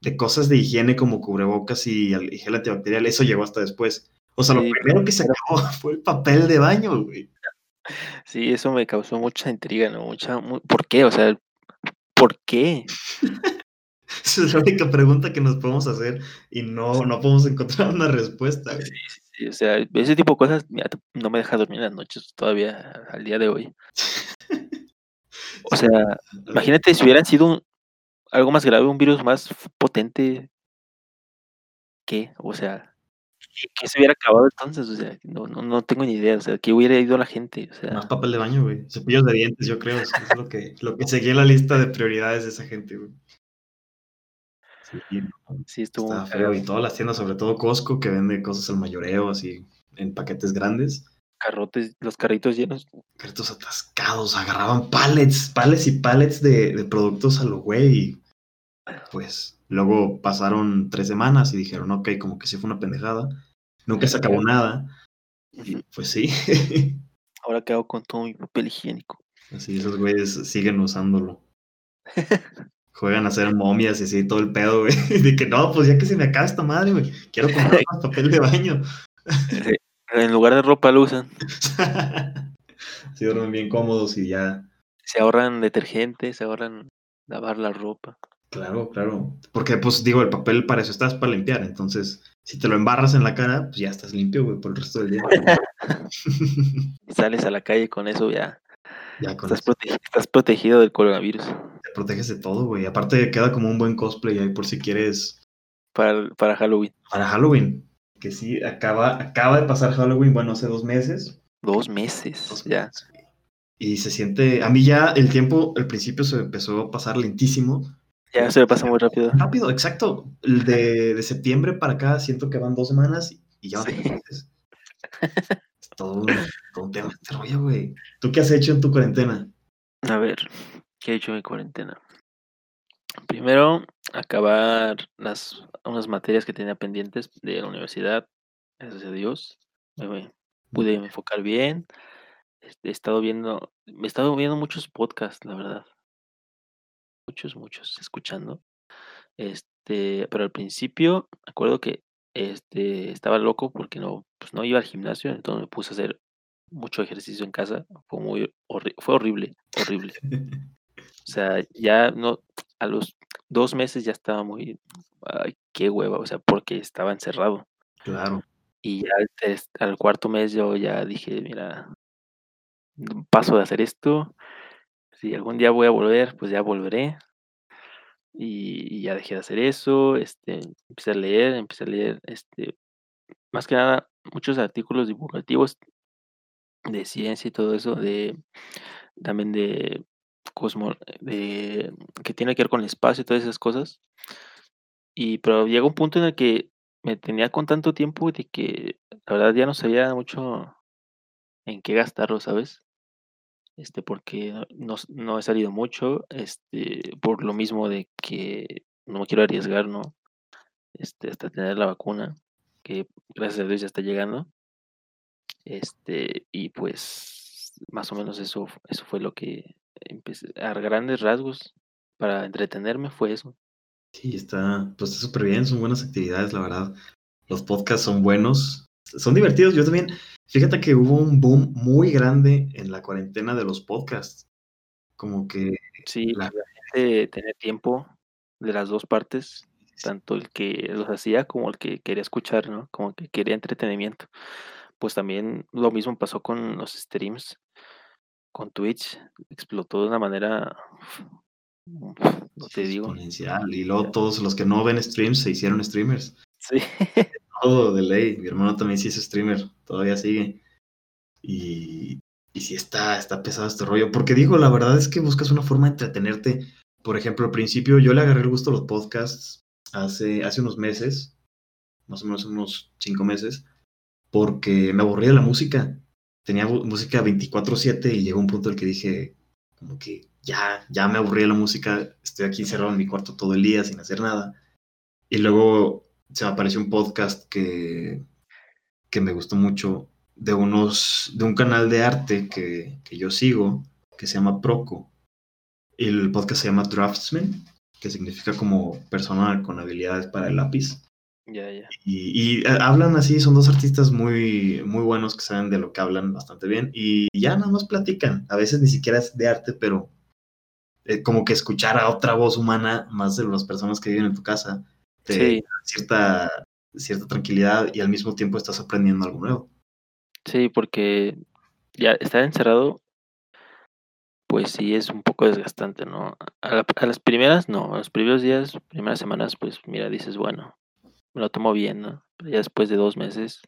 de cosas de higiene como cubrebocas y, y, gel antibacterial. Eso llegó hasta después. O sea, sí, lo primero que se acabó fue el papel de baño, güey.
Sí, eso me causó mucha intriga, ¿no? Mucha, muy, ¿Por qué? O sea, ¿por qué?
Esa es la única pregunta que nos podemos hacer y no, no podemos encontrar una respuesta.
Sí, sí, sí, o sea, ese tipo de cosas mira, no me deja dormir en las noches todavía al día de hoy. O sea, imagínate si hubieran sido un, algo más grave, un virus más potente. ¿Qué? O sea, ¿qué se hubiera acabado entonces? O sea, no, no, no tengo ni idea. O sea, ¿qué hubiera ido la gente? O sea,
más papel de baño, güey. Cepillos de dientes, yo creo. Eso es lo que, lo que seguía en la lista de prioridades de esa gente, güey. Sí,
sí estuvo
está feo. Y todas las tiendas, sobre todo Costco, que vende cosas al mayoreo, así, en paquetes grandes.
Carrotes, los carritos llenos.
Carritos atascados, agarraban pallets, pallets y pallets de, de productos a lo güey. Y pues luego pasaron tres semanas y dijeron, ok, como que sí fue una pendejada. Nunca se acabó nada. Y pues sí.
Ahora hago con todo mi papel higiénico.
Así, esos güeyes siguen usándolo. Juegan a hacer momias y así todo el pedo, güey. De que no, pues ya que se me acaba esta madre, güey. Quiero comprar más papel de baño.
En lugar de ropa lo usan.
Se duermen bien cómodos y ya.
Se ahorran detergente, se ahorran lavar la ropa.
Claro, claro. Porque, pues, digo, el papel para eso estás para limpiar. Entonces, si te lo embarras en la cara, pues ya estás limpio, güey, por el resto del día.
Sales a la calle con eso, ya.
Ya con
estás, protegi estás, protegido del coronavirus.
Te proteges de todo, güey. Aparte, queda como un buen cosplay ahí por si quieres.
Para, para Halloween.
Para Halloween. Que sí, acaba, acaba de pasar Halloween, bueno, hace dos meses.
Dos meses,
Dos
ya.
meses. Y se siente. A mí ya el tiempo, al principio se empezó a pasar lentísimo.
Ya se me pasa muy rápido.
Rápido, exacto. El de, de septiembre para acá siento que van dos semanas y ya
Sí.
tres meses. Es todo, un- todo un tema este rollo, güey. ¿Tú qué has hecho en tu cuarentena?
A ver, ¿qué he hecho en mi cuarentena? Primero, acabar las unas materias que tenía pendientes de la universidad. Gracias a Dios. Me, me pude enfocar bien. Este, He estado viendo, he estado viendo muchos podcasts, la verdad. Muchos, muchos, escuchando. Este, pero al principio, me acuerdo que este, estaba loco porque no, pues no iba al gimnasio, entonces me puse a hacer mucho ejercicio en casa. Fue muy horri- fue horrible, horrible. O sea, ya no, a los dos meses ya estaba muy, ay, qué hueva, o sea, porque estaba encerrado.
Claro.
Y ya al, cuarto mes yo ya dije, mira, paso de hacer esto. Si algún día voy a volver, pues ya volveré. Y, y ya dejé de hacer eso. Este, empecé a leer, empecé a leer, este, más que nada, muchos artículos divulgativos de ciencia y todo eso, de también de cosmo de que tiene que ver con el espacio y todas esas cosas. Y pero llega un punto en el que me tenía con tanto tiempo de que la verdad ya no sabía mucho en qué gastarlo, ¿sabes? Este, porque no no he salido mucho, este, por lo mismo de que no me quiero arriesgar, ¿no? Este, hasta tener la vacuna, que gracias a Dios ya está llegando. Este, y pues, más o menos eso eso fue lo que empecé a grandes rasgos para entretenerme fue eso.
Sí, está, pues, está superbién, son buenas actividades, la verdad. Los podcasts son buenos, son divertidos. Yo también, fíjate que hubo un boom muy grande en la cuarentena de los podcasts. Como que
Sí,
la
la gente tener tiempo de las 2 partes, tanto el que los hacía como el que quería escuchar, ¿no? Como que quería entretenimiento. Pues también lo mismo pasó con los streams, con Twitch, explotó de una manera, no te digo.
exponencial. Y luego todos los que no ven streams se hicieron streamers.
Sí.
Todo de ley. Mi hermano también sí es streamer, todavía sigue. Y, y sí está, está pesado este rollo. Porque digo, la verdad es que buscas una forma de entretenerte. Por ejemplo, al principio yo le agarré el gusto a los podcasts hace, hace unos meses, más o menos unos cinco meses, porque me aburría de la música. Tenía música 24/7 y llegó un punto en el que dije, como que ya, ya me aburrí de la música, estoy aquí encerrado en mi cuarto todo el día sin hacer nada. Y luego se me apareció un podcast que, que me gustó mucho de unos, de un canal de arte que, que yo sigo, que se llama Proco. El podcast se llama Draftsman, que significa como persona con habilidades para el lápiz.
Ya, ya.
Y, y, eh, hablan así, son dos artistas muy, muy buenos que saben de lo que hablan bastante bien. Y ya nada más platican. A veces ni siquiera es de arte, pero eh, como que escuchar a otra voz humana, más de las personas que viven en tu casa, te
Sí.
da cierta, cierta tranquilidad y al mismo tiempo estás aprendiendo algo nuevo.
Sí, porque ya estar encerrado pues sí es un poco desgastante, ¿no? A la a las primeras no, a los primeros días, primeras semanas, pues mira, dices: "Bueno, me lo tomo bien", ¿no? Pero ya después de 2 meses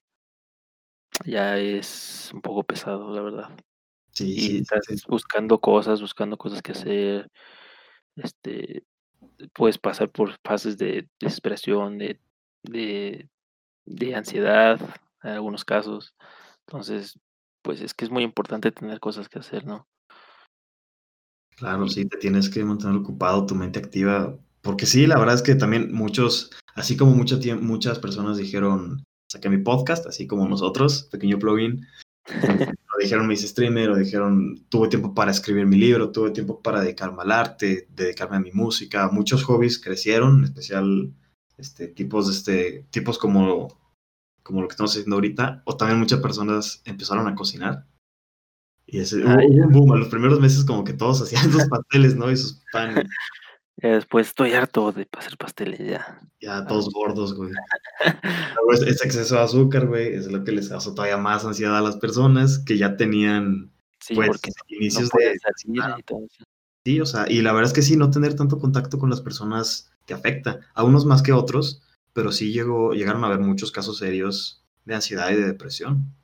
ya es un poco pesado, la verdad.
Sí,
Y
sí,
estás
sí.
buscando cosas, buscando cosas que hacer, este, puedes pasar por fases de desesperación, de de de ansiedad, en algunos casos. Entonces, pues es que es muy importante tener cosas que hacer, ¿no?
Claro, sí, te tienes que mantener ocupado, tu mente activa, porque sí, la verdad es que también muchos, así como mucho muchas personas dijeron: "Saqué mi podcast", así como nosotros, pequeño plugin, o dijeron: "Me hice streamer", o dijeron: "Tuve tiempo para escribir mi libro, tuve tiempo para dedicarme al arte, dedicarme a mi música". Muchos hobbies crecieron, en especial, este, tipos, este, tipos como como lo que estamos haciendo ahorita, o también muchas personas empezaron a cocinar. Y ese
Ah,
hubo un boom, a los primeros meses como que todos hacían sus pasteles, ¿no? Y sus panes.
Después estoy harto de hacer pasteles ya.
Ya todos gordos, güey. Ese exceso de azúcar, güey, es lo que les causó todavía más ansiedad a las personas que ya tenían,
Sí,
pues,
porque no no
inicios de
pueden salir
claro.
y todo eso.
Sí, o sea, y la verdad es que sí, no tener tanto contacto con las personas te afecta, a unos más que otros, pero sí llegó llegaron a haber muchos casos serios de ansiedad y de depresión.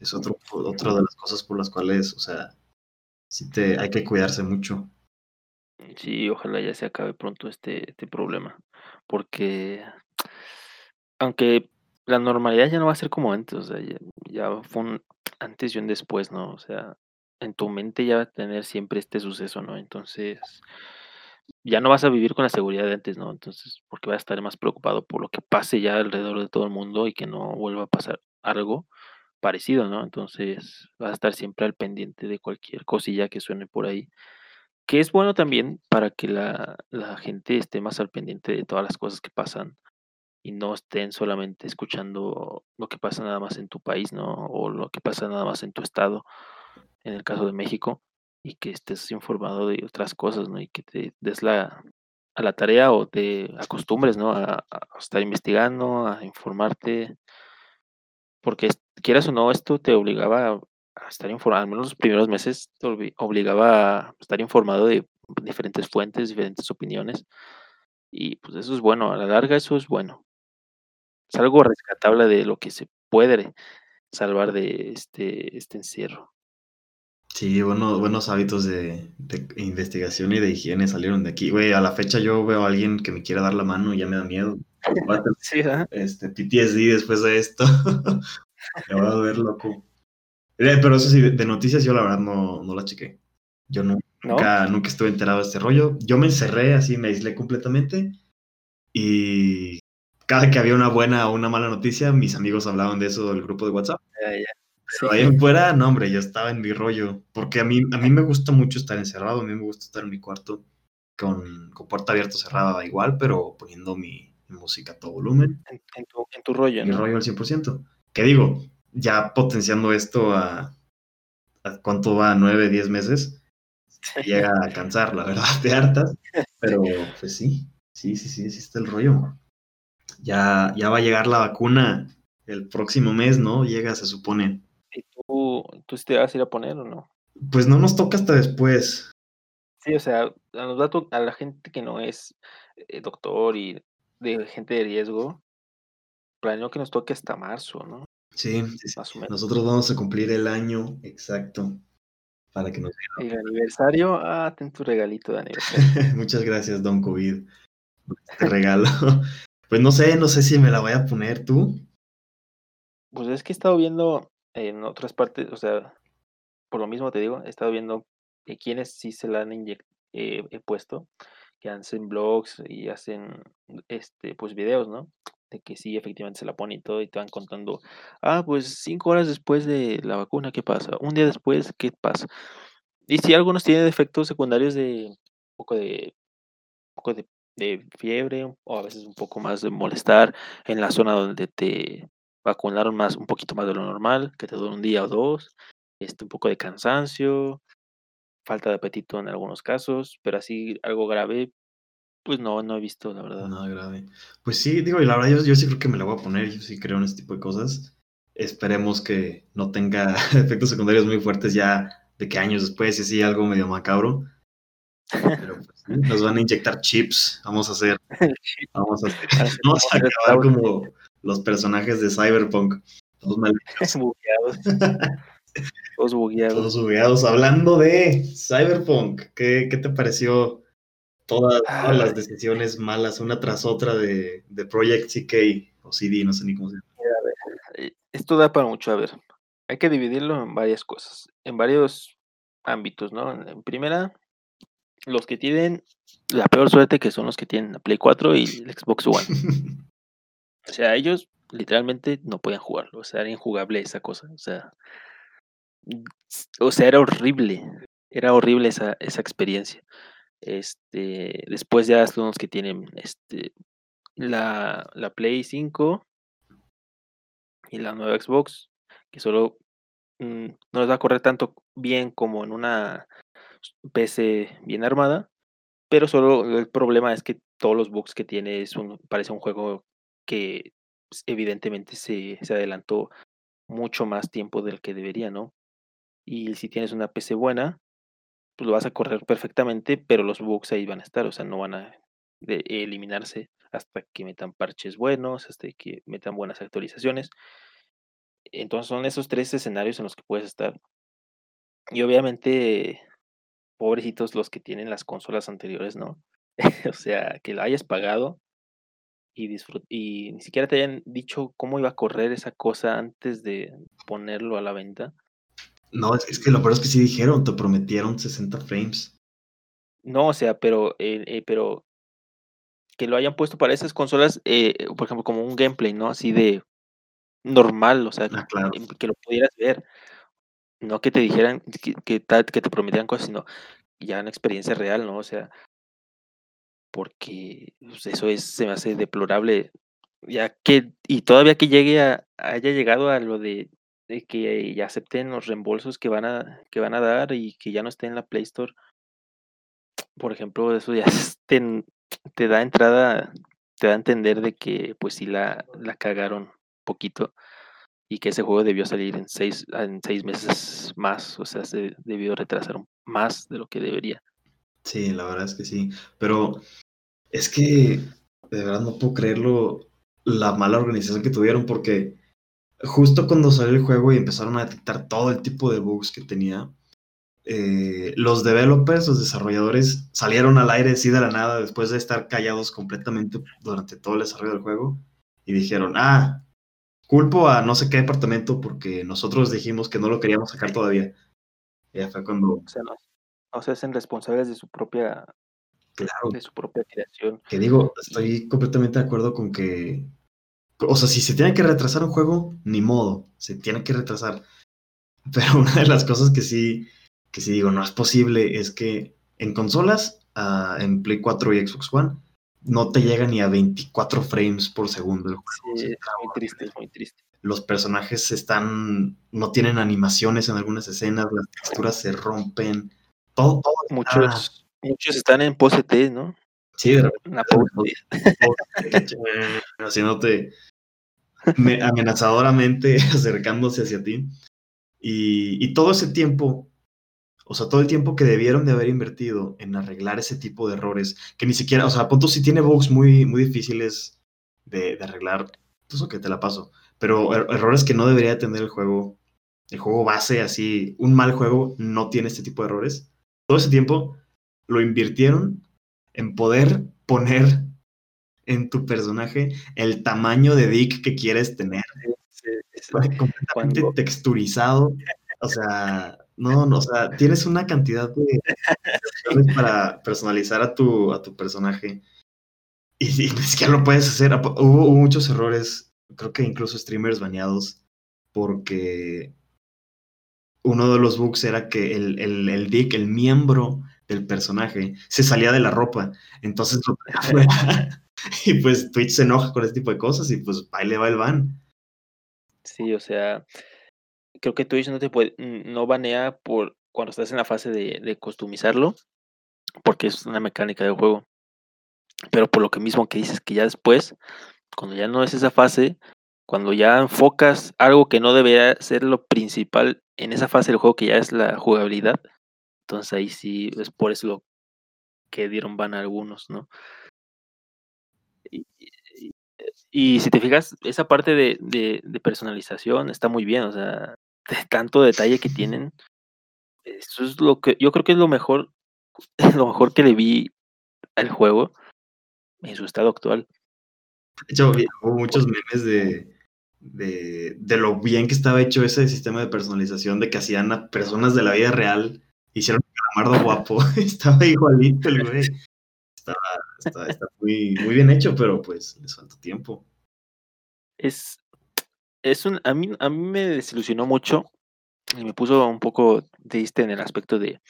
Es otro otra de las cosas por las cuales, o sea, sí te hay que cuidarse mucho.
Sí, ojalá ya se acabe pronto este este problema, porque aunque la normalidad ya no va a ser como antes, o sea, ya ya fue un antes y un después, ¿no? O sea, en tu mente ya va a tener siempre este suceso, ¿no? Entonces ya no vas a vivir con la seguridad de antes, ¿no? Entonces, porque vas a estar más preocupado por lo que pase ya alrededor de todo el mundo y que no vuelva a pasar algo parecido, ¿no? Entonces, vas a estar siempre al pendiente de cualquier cosilla que suene por ahí, que es bueno también para que la gente esté más al pendiente de todas las cosas que pasan y no estén solamente escuchando lo que pasa nada más en tu país, ¿no? O lo que pasa nada más en tu estado, en el caso de México, y que estés informado de otras cosas, ¿no? Y que te des la a la tarea o te acostumbres, ¿no? A estar investigando, a informarte. Porque quieras o no, esto te obligaba a estar informado, al menos los primeros meses te obli obligaba a estar informado de diferentes fuentes, diferentes opiniones, y pues eso es bueno, a la larga eso es bueno. Es algo rescatable de lo que se puede salvar de este, este encierro.
Sí, bueno, buenos hábitos de, investigación y de higiene salieron de aquí. Güey, a la fecha yo veo a alguien que me quiera dar la mano y ya me da miedo.
sí,
este, PTSD después de esto. me va a ver loco. Eh, pero eso sí, de, noticias yo la verdad no, no la chequé. Yo nunca, nunca estuve enterado de este rollo. Yo me encerré así, me aislé completamente. Y cada que había una buena o una mala noticia, mis amigos hablaban de eso del grupo de WhatsApp. Pero ahí en fuera, no, hombre, yo estaba en mi rollo. Porque a mí, a mí me gusta mucho estar encerrado, a mí me gusta estar en mi cuarto con, con puerta abierta cerrada, da igual, pero poniendo mi, música a todo volumen.
En, tu, en tu, rollo,
Mi rollo al 100%. ¿Qué digo? Ya potenciando esto a, a cuánto va, nueve, diez meses, llega a cansar, la verdad, de hartas. Pero pues sí, sí, sí, sí, sí está el rollo. Ya, ya va a llegar la vacuna el próximo mes, ¿no? Llega, se supone.
¿Y tú, tú te vas a ir a poner o no?
Pues no nos toca hasta después.
Sí, o sea, a, a la gente que no es eh, doctor y de gente de riesgo, planeo que nos toque hasta marzo, ¿no?
Sí, Más o menos. nosotros vamos a cumplir el año exacto para que nos
El aniversario, ah, ten tu regalito de aniversario.
Muchas gracias, Don COVID, este regalo. pues no sé, no sé si me la voy a poner tú.
Pues es que he estado viendo en otras partes, o sea, por lo mismo te digo, he estado viendo quienes sí se la han eh, puesto, que hacen blogs y hacen este pues videos, ¿no? De que sí, efectivamente se la ponen y todo, y te van contando, ah, pues cinco horas después de la vacuna, ¿qué pasa? Un día después, ¿qué pasa? Y si algunos tienen efectos secundarios de un poco de, poco de, de fiebre, o a veces un poco más de molestar en la zona donde te vacunaron más, un poquito más de lo normal, que te dura un día o dos, este, un poco de cansancio, falta de apetito en algunos casos, pero así algo grave, pues no, no he visto, la verdad.
Nada grave. Pues sí, digo, y la verdad yo, sí creo que me la voy a poner, yo sí creo en este tipo de cosas. Esperemos que no tenga efectos secundarios muy fuertes ya de que años después, y así algo medio macabro. Pero pues, nos van a inyectar chips, vamos a hacer, vamos a hacer, vamos a acabar como los personajes de Cyberpunk. Todos
bugueados. todos bugueados.
Todos bugueados. Hablando de Cyberpunk, ¿qué, qué te pareció todas, las decisiones malas una tras otra de, de, Project CK o CD, no sé ni cómo se llama?
Esto da para mucho, a ver. Hay que dividirlo en varias cosas, en varios ámbitos, ¿no? En primera, los que tienen la peor suerte, que son los que tienen la Play 4 y el Xbox One. O sea, ellos literalmente no podían jugarlo. O sea, era injugable esa cosa. O sea, o sea, era horrible. Era horrible esa, esa experiencia. Este, después ya son los que tienen este, la, la Play 5 y la nueva Xbox, que solo mm, no les va a correr tanto bien como en una PC bien armada, pero solo el problema es que todos los bugs que tiene parece un juego que evidentemente se, se adelantó mucho más tiempo del que debería, ¿no? Y si tienes una PC buena, pues lo vas a correr perfectamente, pero los bugs ahí van a estar, o sea, no van a eliminarse hasta que metan parches buenos, hasta que metan buenas actualizaciones. Entonces son esos tres escenarios en los que puedes estar. Y obviamente, pobrecitos los que tienen las consolas anteriores, ¿no? o sea, que lo hayas pagado y, y ni siquiera te hayan dicho cómo iba a correr esa cosa antes de ponerlo a la venta.
No, es, que lo peor es que sí dijeron, te prometieron 60 frames.
No, o sea, pero, eh, eh, pero que lo hayan puesto para esas consolas, eh, por ejemplo, como un gameplay, ¿no? Así de normal, o sea,
ah,
que lo pudieras ver. No que te dijeran que, que, que te prometieran cosas, sino ya una experiencia real, ¿no? O sea, porque pues, eso es, se me hace deplorable, ya que, y todavía que llegue a, haya llegado a lo de, que ya acepten los reembolsos que van a, que van a dar y que ya no esté en la Play Store. Por ejemplo, eso ya te, te da entrada, te da a entender de que pues sí la, la cagaron poquito y que ese juego debió salir en seis, en seis meses más, o sea, se debió retrasar más de lo que debería.
Sí, la verdad es que sí, pero es que de verdad no puedo creerlo la mala organización que tuvieron porque justo cuando salió el juego y empezaron a detectar todo el tipo de bugs que tenía, eh, los developers, los desarrolladores, salieron al aire así de la nada después de estar callados completamente durante todo el desarrollo del juego y dijeron, ah, culpo a no sé qué departamento porque nosotros dijimos que no lo queríamos sacar todavía. ya fue cuando...
O sea, no, se hacen responsables de su propia...
Claro.
De su propia creación.
Que digo, estoy completamente de acuerdo con que... O sea, si se tiene que retrasar un juego, ni modo, se tiene que retrasar. Pero una de las cosas que sí que si digo, no es posible, es que en consolas, uh, en Play 4 y Xbox One, no te llega ni a 24 frames por segundo el
juego. Sí, es muy triste, es muy triste.
Los personajes están, no tienen animaciones en algunas escenas, las texturas se rompen, todo, todo
muchos, muchos están en pose T, ¿no?
Sí, de repente. haciéndote amenazadoramente acercándose hacia ti. Y, y, todo ese tiempo o sea, todo el tiempo que debieron de haber invertido en arreglar ese tipo de errores, que ni siquiera, o sea, a punto sí tiene bugs muy, muy difíciles de, arreglar, pues ok, te la paso. Pero er, errores que no debería tener el juego, el juego base, así, un mal juego no tiene este tipo de errores. Todo ese tiempo lo invirtieron en poder poner en tu personaje el tamaño de dick que quieres tener. completamente texturizado. O sea, no, no, o sea, tienes una cantidad de opciones para personalizar a tu, a tu personaje. Y, es que ya lo puedes hacer. Hubo, muchos errores, creo que incluso streamers bañados, porque uno de los bugs era que el, el, el dick, el miembro del personaje, se salía de la ropa. Entonces Y pues Twitch se enoja con ese tipo de cosas y pues ahí le va el ban.
Sí, o sea, creo que Twitch no te puede, no banea por cuando estás en la fase de, de customizarlo, porque es una mecánica del juego. Pero por lo que mismo que dices que ya después, cuando ya no es esa fase, cuando ya enfocas algo que no debería ser lo principal en esa fase del juego, que ya es la jugabilidad, entonces ahí sí es por eso lo que dieron ban a algunos, ¿no? Y, si te fijas, esa parte de, de, de, personalización está muy bien, o sea, de tanto detalle que tienen. Eso es lo que yo creo que es lo mejor, lo mejor que le vi al juego en su estado actual.
De hecho, hubo muchos memes de, de, de, lo bien que estaba hecho ese sistema de personalización, de que hacían a personas de la vida real, hicieron un calamardo guapo, estaba igualito el güey. Estaba, está, muy, muy bien hecho, pero pues les falta tiempo.
Es, es un, a mí, a mí me desilusionó mucho y me puso un poco triste en el aspecto de,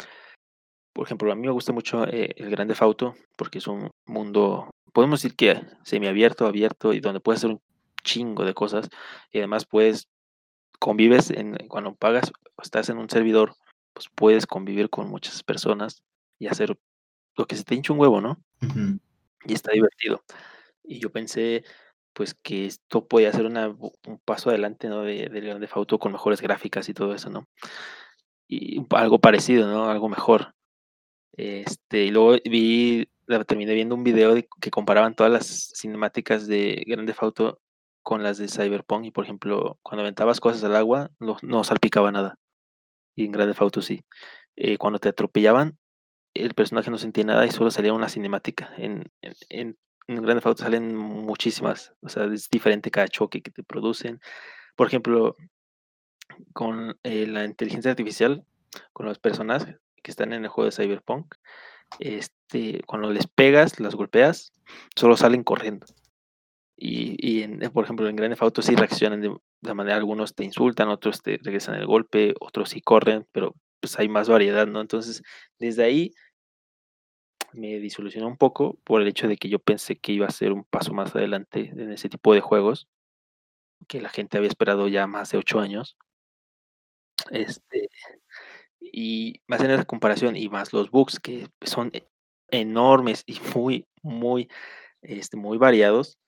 por ejemplo, a mí me gusta mucho eh, el Grande Fauto porque es un mundo, podemos decir que semiabierto, abierto y donde puedes hacer un chingo de cosas y además puedes convives en cuando pagas o estás en un servidor, pues puedes convivir con muchas personas y hacer lo que se te hincha un huevo, ¿no? Y está divertido. Y yo pensé, pues que esto podía ser una, un paso adelante, ¿no? De, de León de Fauto con mejores gráficas y todo eso, ¿no? Y algo parecido, ¿no? Algo mejor. Este, y luego vi, terminé viendo un video de, que comparaban todas las cinemáticas de Grande Fauto con las de Cyberpunk y por ejemplo, cuando aventabas cosas al agua no, no salpicaba nada. Y en Grande Fauto sí. Eh, cuando te atropellaban, el personaje no sentía nada y solo salía una cinemática. En, en, en Grand Theft salen muchísimas, o sea, es diferente cada choque que te producen. Por ejemplo, con eh, la inteligencia artificial, con los personajes que están en el juego de Cyberpunk, este, cuando les pegas, las golpeas, solo salen corriendo. Y, y en, por ejemplo, en Grand Theft Auto sí reaccionan de, de, manera, algunos te insultan, otros te regresan el golpe, otros sí corren, pero pues hay más variedad, ¿no? Entonces, desde ahí me disolucionó un poco por el hecho de que yo pensé que iba a ser un paso más adelante en ese tipo de juegos, que la gente había esperado ya más de ocho años. Este, y más en esa comparación y más los bugs que son e, enormes y muy, muy, este, muy variados,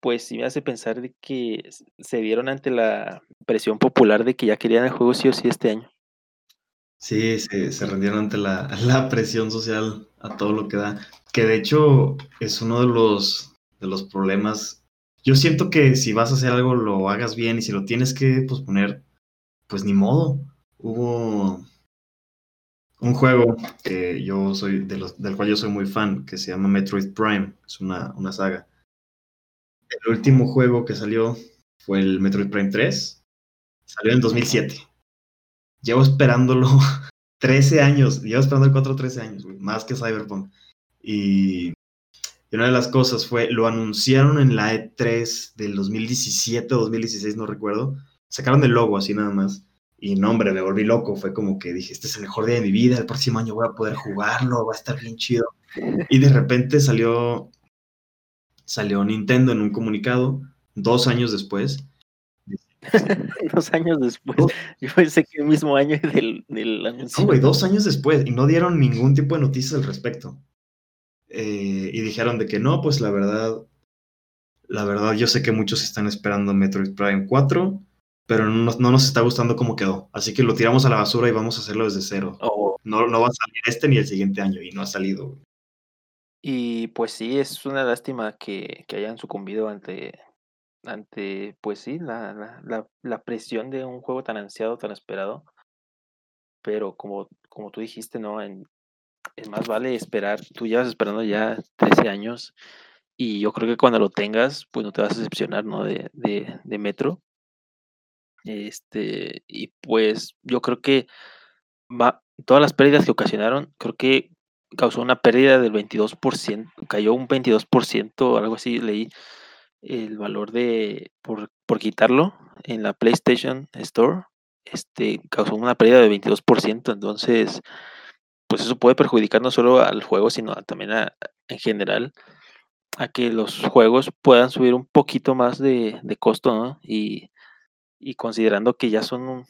pues sí me hace pensar de que se dieron ante la presión popular de que ya querían el juego sí o sí este año.
Sí, se, se rendieron ante la, la, presión social a todo lo que da. Que de hecho es uno de los, de los problemas yo siento que si vas a hacer algo lo hagas bien y si lo tienes que posponer, pues ni modo. Hubo un juego que yo soy, de los, del cual yo soy muy fan, que se llama Metroid Prime, es una, una saga. El último juego que salió fue el Metroid Prime 3, salió en 2007. Llevo esperándolo 13 años, llevo esperando el 4 13 años, más que Cyberpunk. Y, una de las cosas fue, lo anunciaron en la E3 del 2017 o 2016, no recuerdo. Sacaron el logo así nada más. Y no, hombre, me volví loco. Fue como que dije, este es el mejor día de mi vida, el próximo año voy a poder jugarlo, va a estar bien chido. Y de repente salió, salió Nintendo en un comunicado, dos años después.
dos años después. Yo pensé que el mismo año del, del anuncio.
No, güey, dos años después. Y no dieron ningún tipo de noticias al respecto. Eh, y dijeron de que no, pues la verdad, la verdad, yo sé que muchos están esperando Metroid Prime 4 pero no nos, no nos está gustando cómo quedó. Así que lo tiramos a la basura y vamos a hacerlo desde cero.
Oh.
No, no va a salir este ni el siguiente año y no ha salido.
Y pues sí, es una lástima que, que hayan sucumbido ante, ante pues sí, la, la, la, presión de un juego tan ansiado, tan esperado. Pero como, como tú dijiste, ¿no? En, es más vale esperar. Tú llevas esperando ya 13 años y yo creo que cuando lo tengas, pues no te vas a decepcionar, ¿no? De, de, de Metro. Este, y pues yo creo que va, todas las pérdidas que ocasionaron, creo que causó una pérdida del 22%, cayó un 22% o algo así, leí el valor de por, por quitarlo en la PlayStation Store, este causó una pérdida de 22%, entonces pues eso puede perjudicar no solo al juego, sino también a, en general a que los juegos puedan subir un poquito más de, de costo, ¿no? Y y considerando que ya son,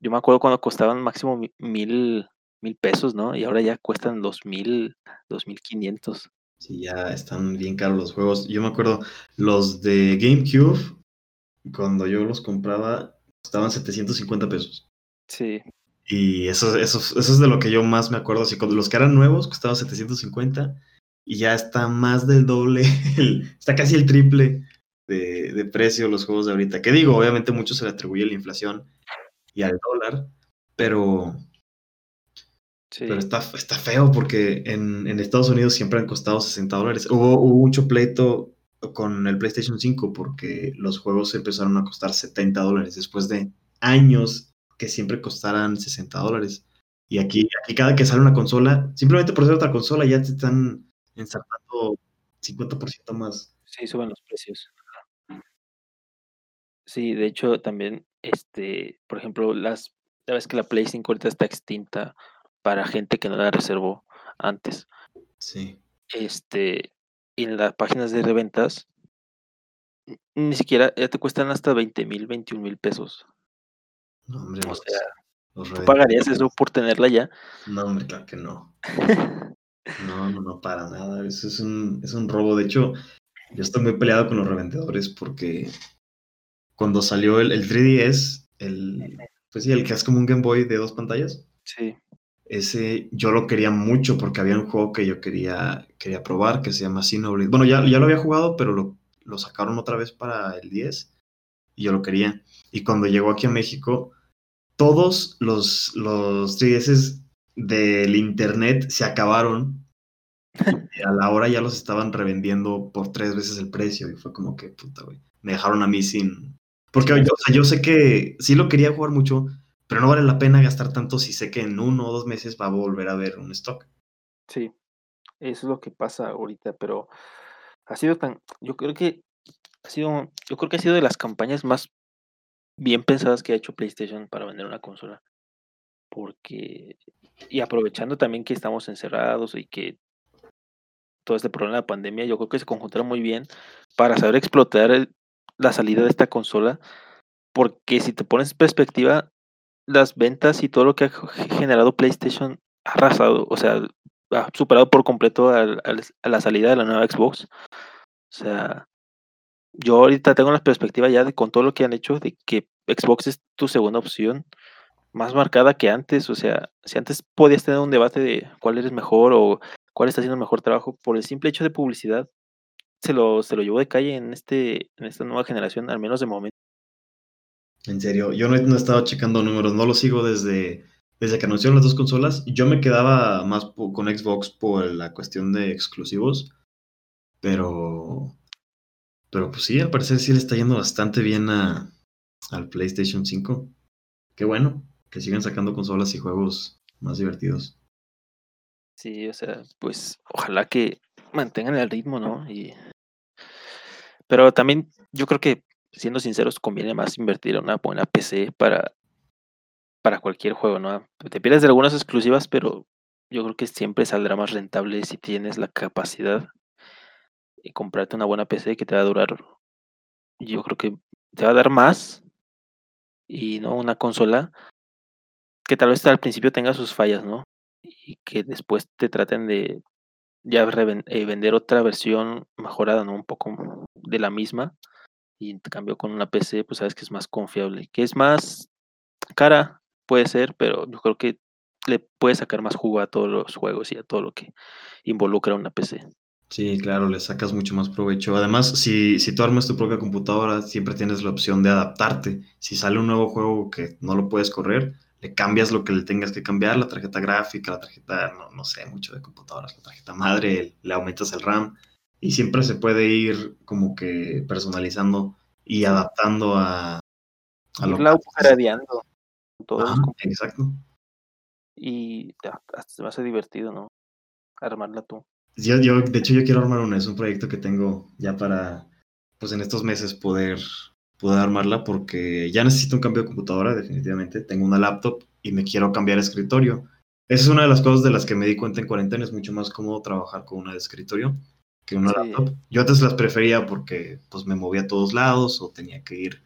yo me acuerdo cuando costaban máximo mil, mil pesos, ¿no? Y ahora ya cuestan dos mil, dos mil quinientos.
Sí, ya están bien caros los juegos. Yo me acuerdo, los de GameCube, cuando yo los compraba, costaban 750 pesos.
Sí.
Y eso, eso, eso es de lo que yo más me acuerdo. Así, los que eran nuevos costaban 750 y ya está más del doble, está casi el triple de, de, precio los juegos de ahorita. Que digo, obviamente mucho se le atribuye a la inflación y al dólar, pero, sí. pero está, está feo porque en, en, Estados Unidos siempre han costado 60 dólares. Hubo, hubo mucho pleito con el PlayStation 5 porque los juegos empezaron a costar 70 dólares después de años que siempre costaran 60 dólares. Y aquí, aquí cada que sale una consola, simplemente por ser otra consola ya te están ensartando 50% más.
Sí, suben los precios. Sí, de hecho también, este, por ejemplo, las ya ves que la Play 5 ahorita está extinta para gente que no la reservó antes.
Sí.
Este, y en las páginas de reventas, ni siquiera ya te cuestan hasta 20 mil, 21 mil pesos.
No, hombre,
O
los-
sea,
los
¿tú pagarías eso por tenerla ya?
No, hombre, claro que no. No, no, no, para nada. Eso es un, es un robo. De hecho, yo estoy muy peleado con los revendedores porque cuando salió el, el 3DS, el, pues sí, el que es como un Game Boy de dos pantallas,
Sí.
Ese yo lo quería mucho porque había un juego que yo quería, quería probar que se llama Xenoblade. Bueno, ya, ya lo había jugado, pero lo, lo sacaron otra vez para el 10 y yo lo quería. Y cuando llegó aquí a México, todos los, los 3DS del internet se acabaron. Y a la hora ya los estaban revendiendo por tres veces el precio. Y fue como que, puta, güey. Me dejaron a mí sin. Porque o yo sé que sí lo quería jugar mucho, pero no vale la pena gastar tanto si sé que en uno o dos meses va a volver a haber un stock.
Sí, eso es lo que pasa ahorita, pero ha sido tan, yo creo que ha sido, yo creo que ha sido de las campañas más bien pensadas que ha hecho PlayStation para vender una consola. Porque, y aprovechando también que estamos encerrados y que todo este problema de la pandemia, yo creo que se conjuntaron muy bien para saber explotar la salida de esta consola. Porque si te pones en perspectiva, las ventas y todo lo que ha ge- generado PlayStation ha arrasado, o sea, ha superado por completo al- a la salida de la nueva Xbox. O sea, yo ahorita tengo la perspectiva ya de con todo lo que han hecho de que Xbox es tu segunda opción, más marcada que antes. O sea, si antes podías tener un debate de cuál eres mejor o cuál está haciendo mejor trabajo, por el simple hecho de publicidad, se lo, se lo llevó de calle en, este, en esta nueva generación, al menos de momento.
En serio, yo no he, estado checando números, no lo sigo desde, desde que anunciaron las dos consolas. Yo me quedaba más con Xbox por la cuestión de exclusivos, pero, pero pues sí, al parecer sí le está yendo bastante bien a, al PlayStation 5. Qué bueno, que sigan sacando consolas y juegos más divertidos.
Sí, o sea, pues ojalá que mantengan el ritmo, ¿no? Y... Pero también yo creo que, siendo sinceros, conviene más invertir en una buena PC para, para cualquier juego, ¿no? Te pierdes de algunas exclusivas, pero yo creo que siempre saldrá más rentable si tienes la capacidad de comprarte una buena PC que te va a durar, yo creo que te va a dar más y no una consola que tal vez al principio tenga sus fallas, ¿no? Y que después te traten de ya eh, vender otra versión mejorada, ¿no? Un poco de la misma. Y en cambio con una PC, pues sabes que es más confiable. Que es más cara, puede ser, pero yo creo que le puedes sacar más jugo a todos los juegos y a todo lo que involucra una PC.
Sí, claro, le sacas mucho más provecho. Además, si, si tú armas tu propia computadora, siempre tienes la opción de adaptarte. Si sale un nuevo juego que no lo puedes correr, le cambias lo que le tengas que cambiar, la tarjeta gráfica, la tarjeta, no, no sé, mucho de computadoras, la tarjeta madre, le aumentas el RAM y siempre se puede ir como que personalizando y adaptando a, a lo
Irla
que Ajá,
comp-
exacto.
y se me hace divertido, ¿no? Armarla tú.
Yo, yo, de hecho, yo quiero armar una, es un proyecto que tengo ya para, pues en estos meses poder, poder armarla porque ya necesito un cambio de computadora, definitivamente. Tengo una laptop y me quiero cambiar escritorio. Esa es una de las cosas de las que me di cuenta en cuarentena, es mucho más cómodo trabajar con una de escritorio que una
Sí.
laptop. Yo antes las prefería porque pues me movía a todos lados o tenía que ir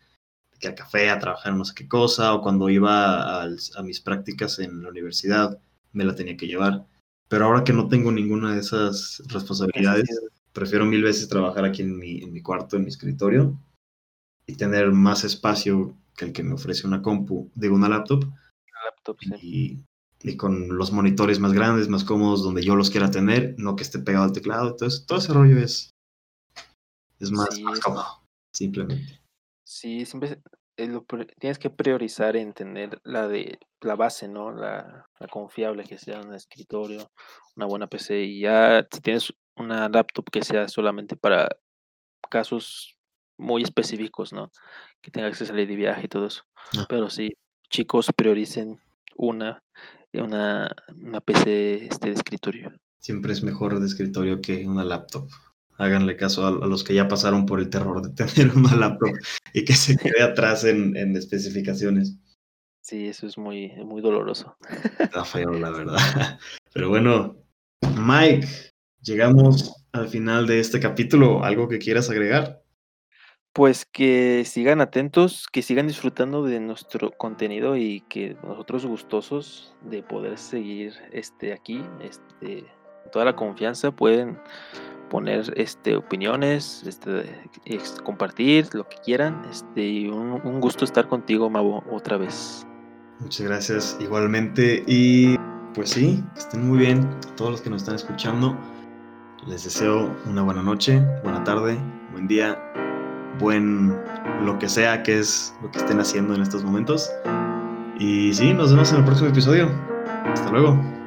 que al café a trabajar no sé qué cosa o cuando iba a mis prácticas en la universidad me la tenía que llevar. Pero ahora que no tengo ninguna de esas responsabilidades, prefiero mil veces trabajar aquí en mi, en mi cuarto, en mi escritorio, y tener más espacio que el que me ofrece una compu, digo una laptop,
La laptop, sí.
Y, con los monitores más grandes, más cómodos, donde yo los quiera tener, no que esté pegado al teclado. Entonces, todo ese rollo es, es más,
Sí,
más
es-
cómodo, simplemente.
Sí, siempre lo tienes que priorizar en tener la de la base, ¿no? La, la confiable, que sea un escritorio, una buena PC. Y ya si tienes una laptop que sea solamente para casos muy específicos, ¿no? Que tengas que salir de viaje y todo eso.
Ah.
Pero sí, chicos, prioricen una, una, una PC este, de escritorio.
Siempre es mejor de escritorio que una laptop. Háganle caso a, a los que ya pasaron por el terror de tener una laptop y que se quede atrás en, en especificaciones.
Sí, eso es muy, muy doloroso.
Está feo, la verdad. Pero bueno, Mike, llegamos al final de este capítulo. ¿Algo que quieras agregar?
Pues que sigan atentos, que sigan disfrutando de nuestro contenido y que nosotros gustosos de poder seguir este aquí, este toda la confianza pueden poner este opiniones, este compartir lo que quieran, este y un, gusto estar contigo, Mavo, otra vez.
Muchas gracias igualmente. Y pues sí, estén muy bien todos los que nos están escuchando. Les deseo una buena noche, buena tarde, buen día, buen lo que sea que es lo que estén haciendo en estos momentos. Y sí, nos vemos en el próximo episodio. Hasta luego.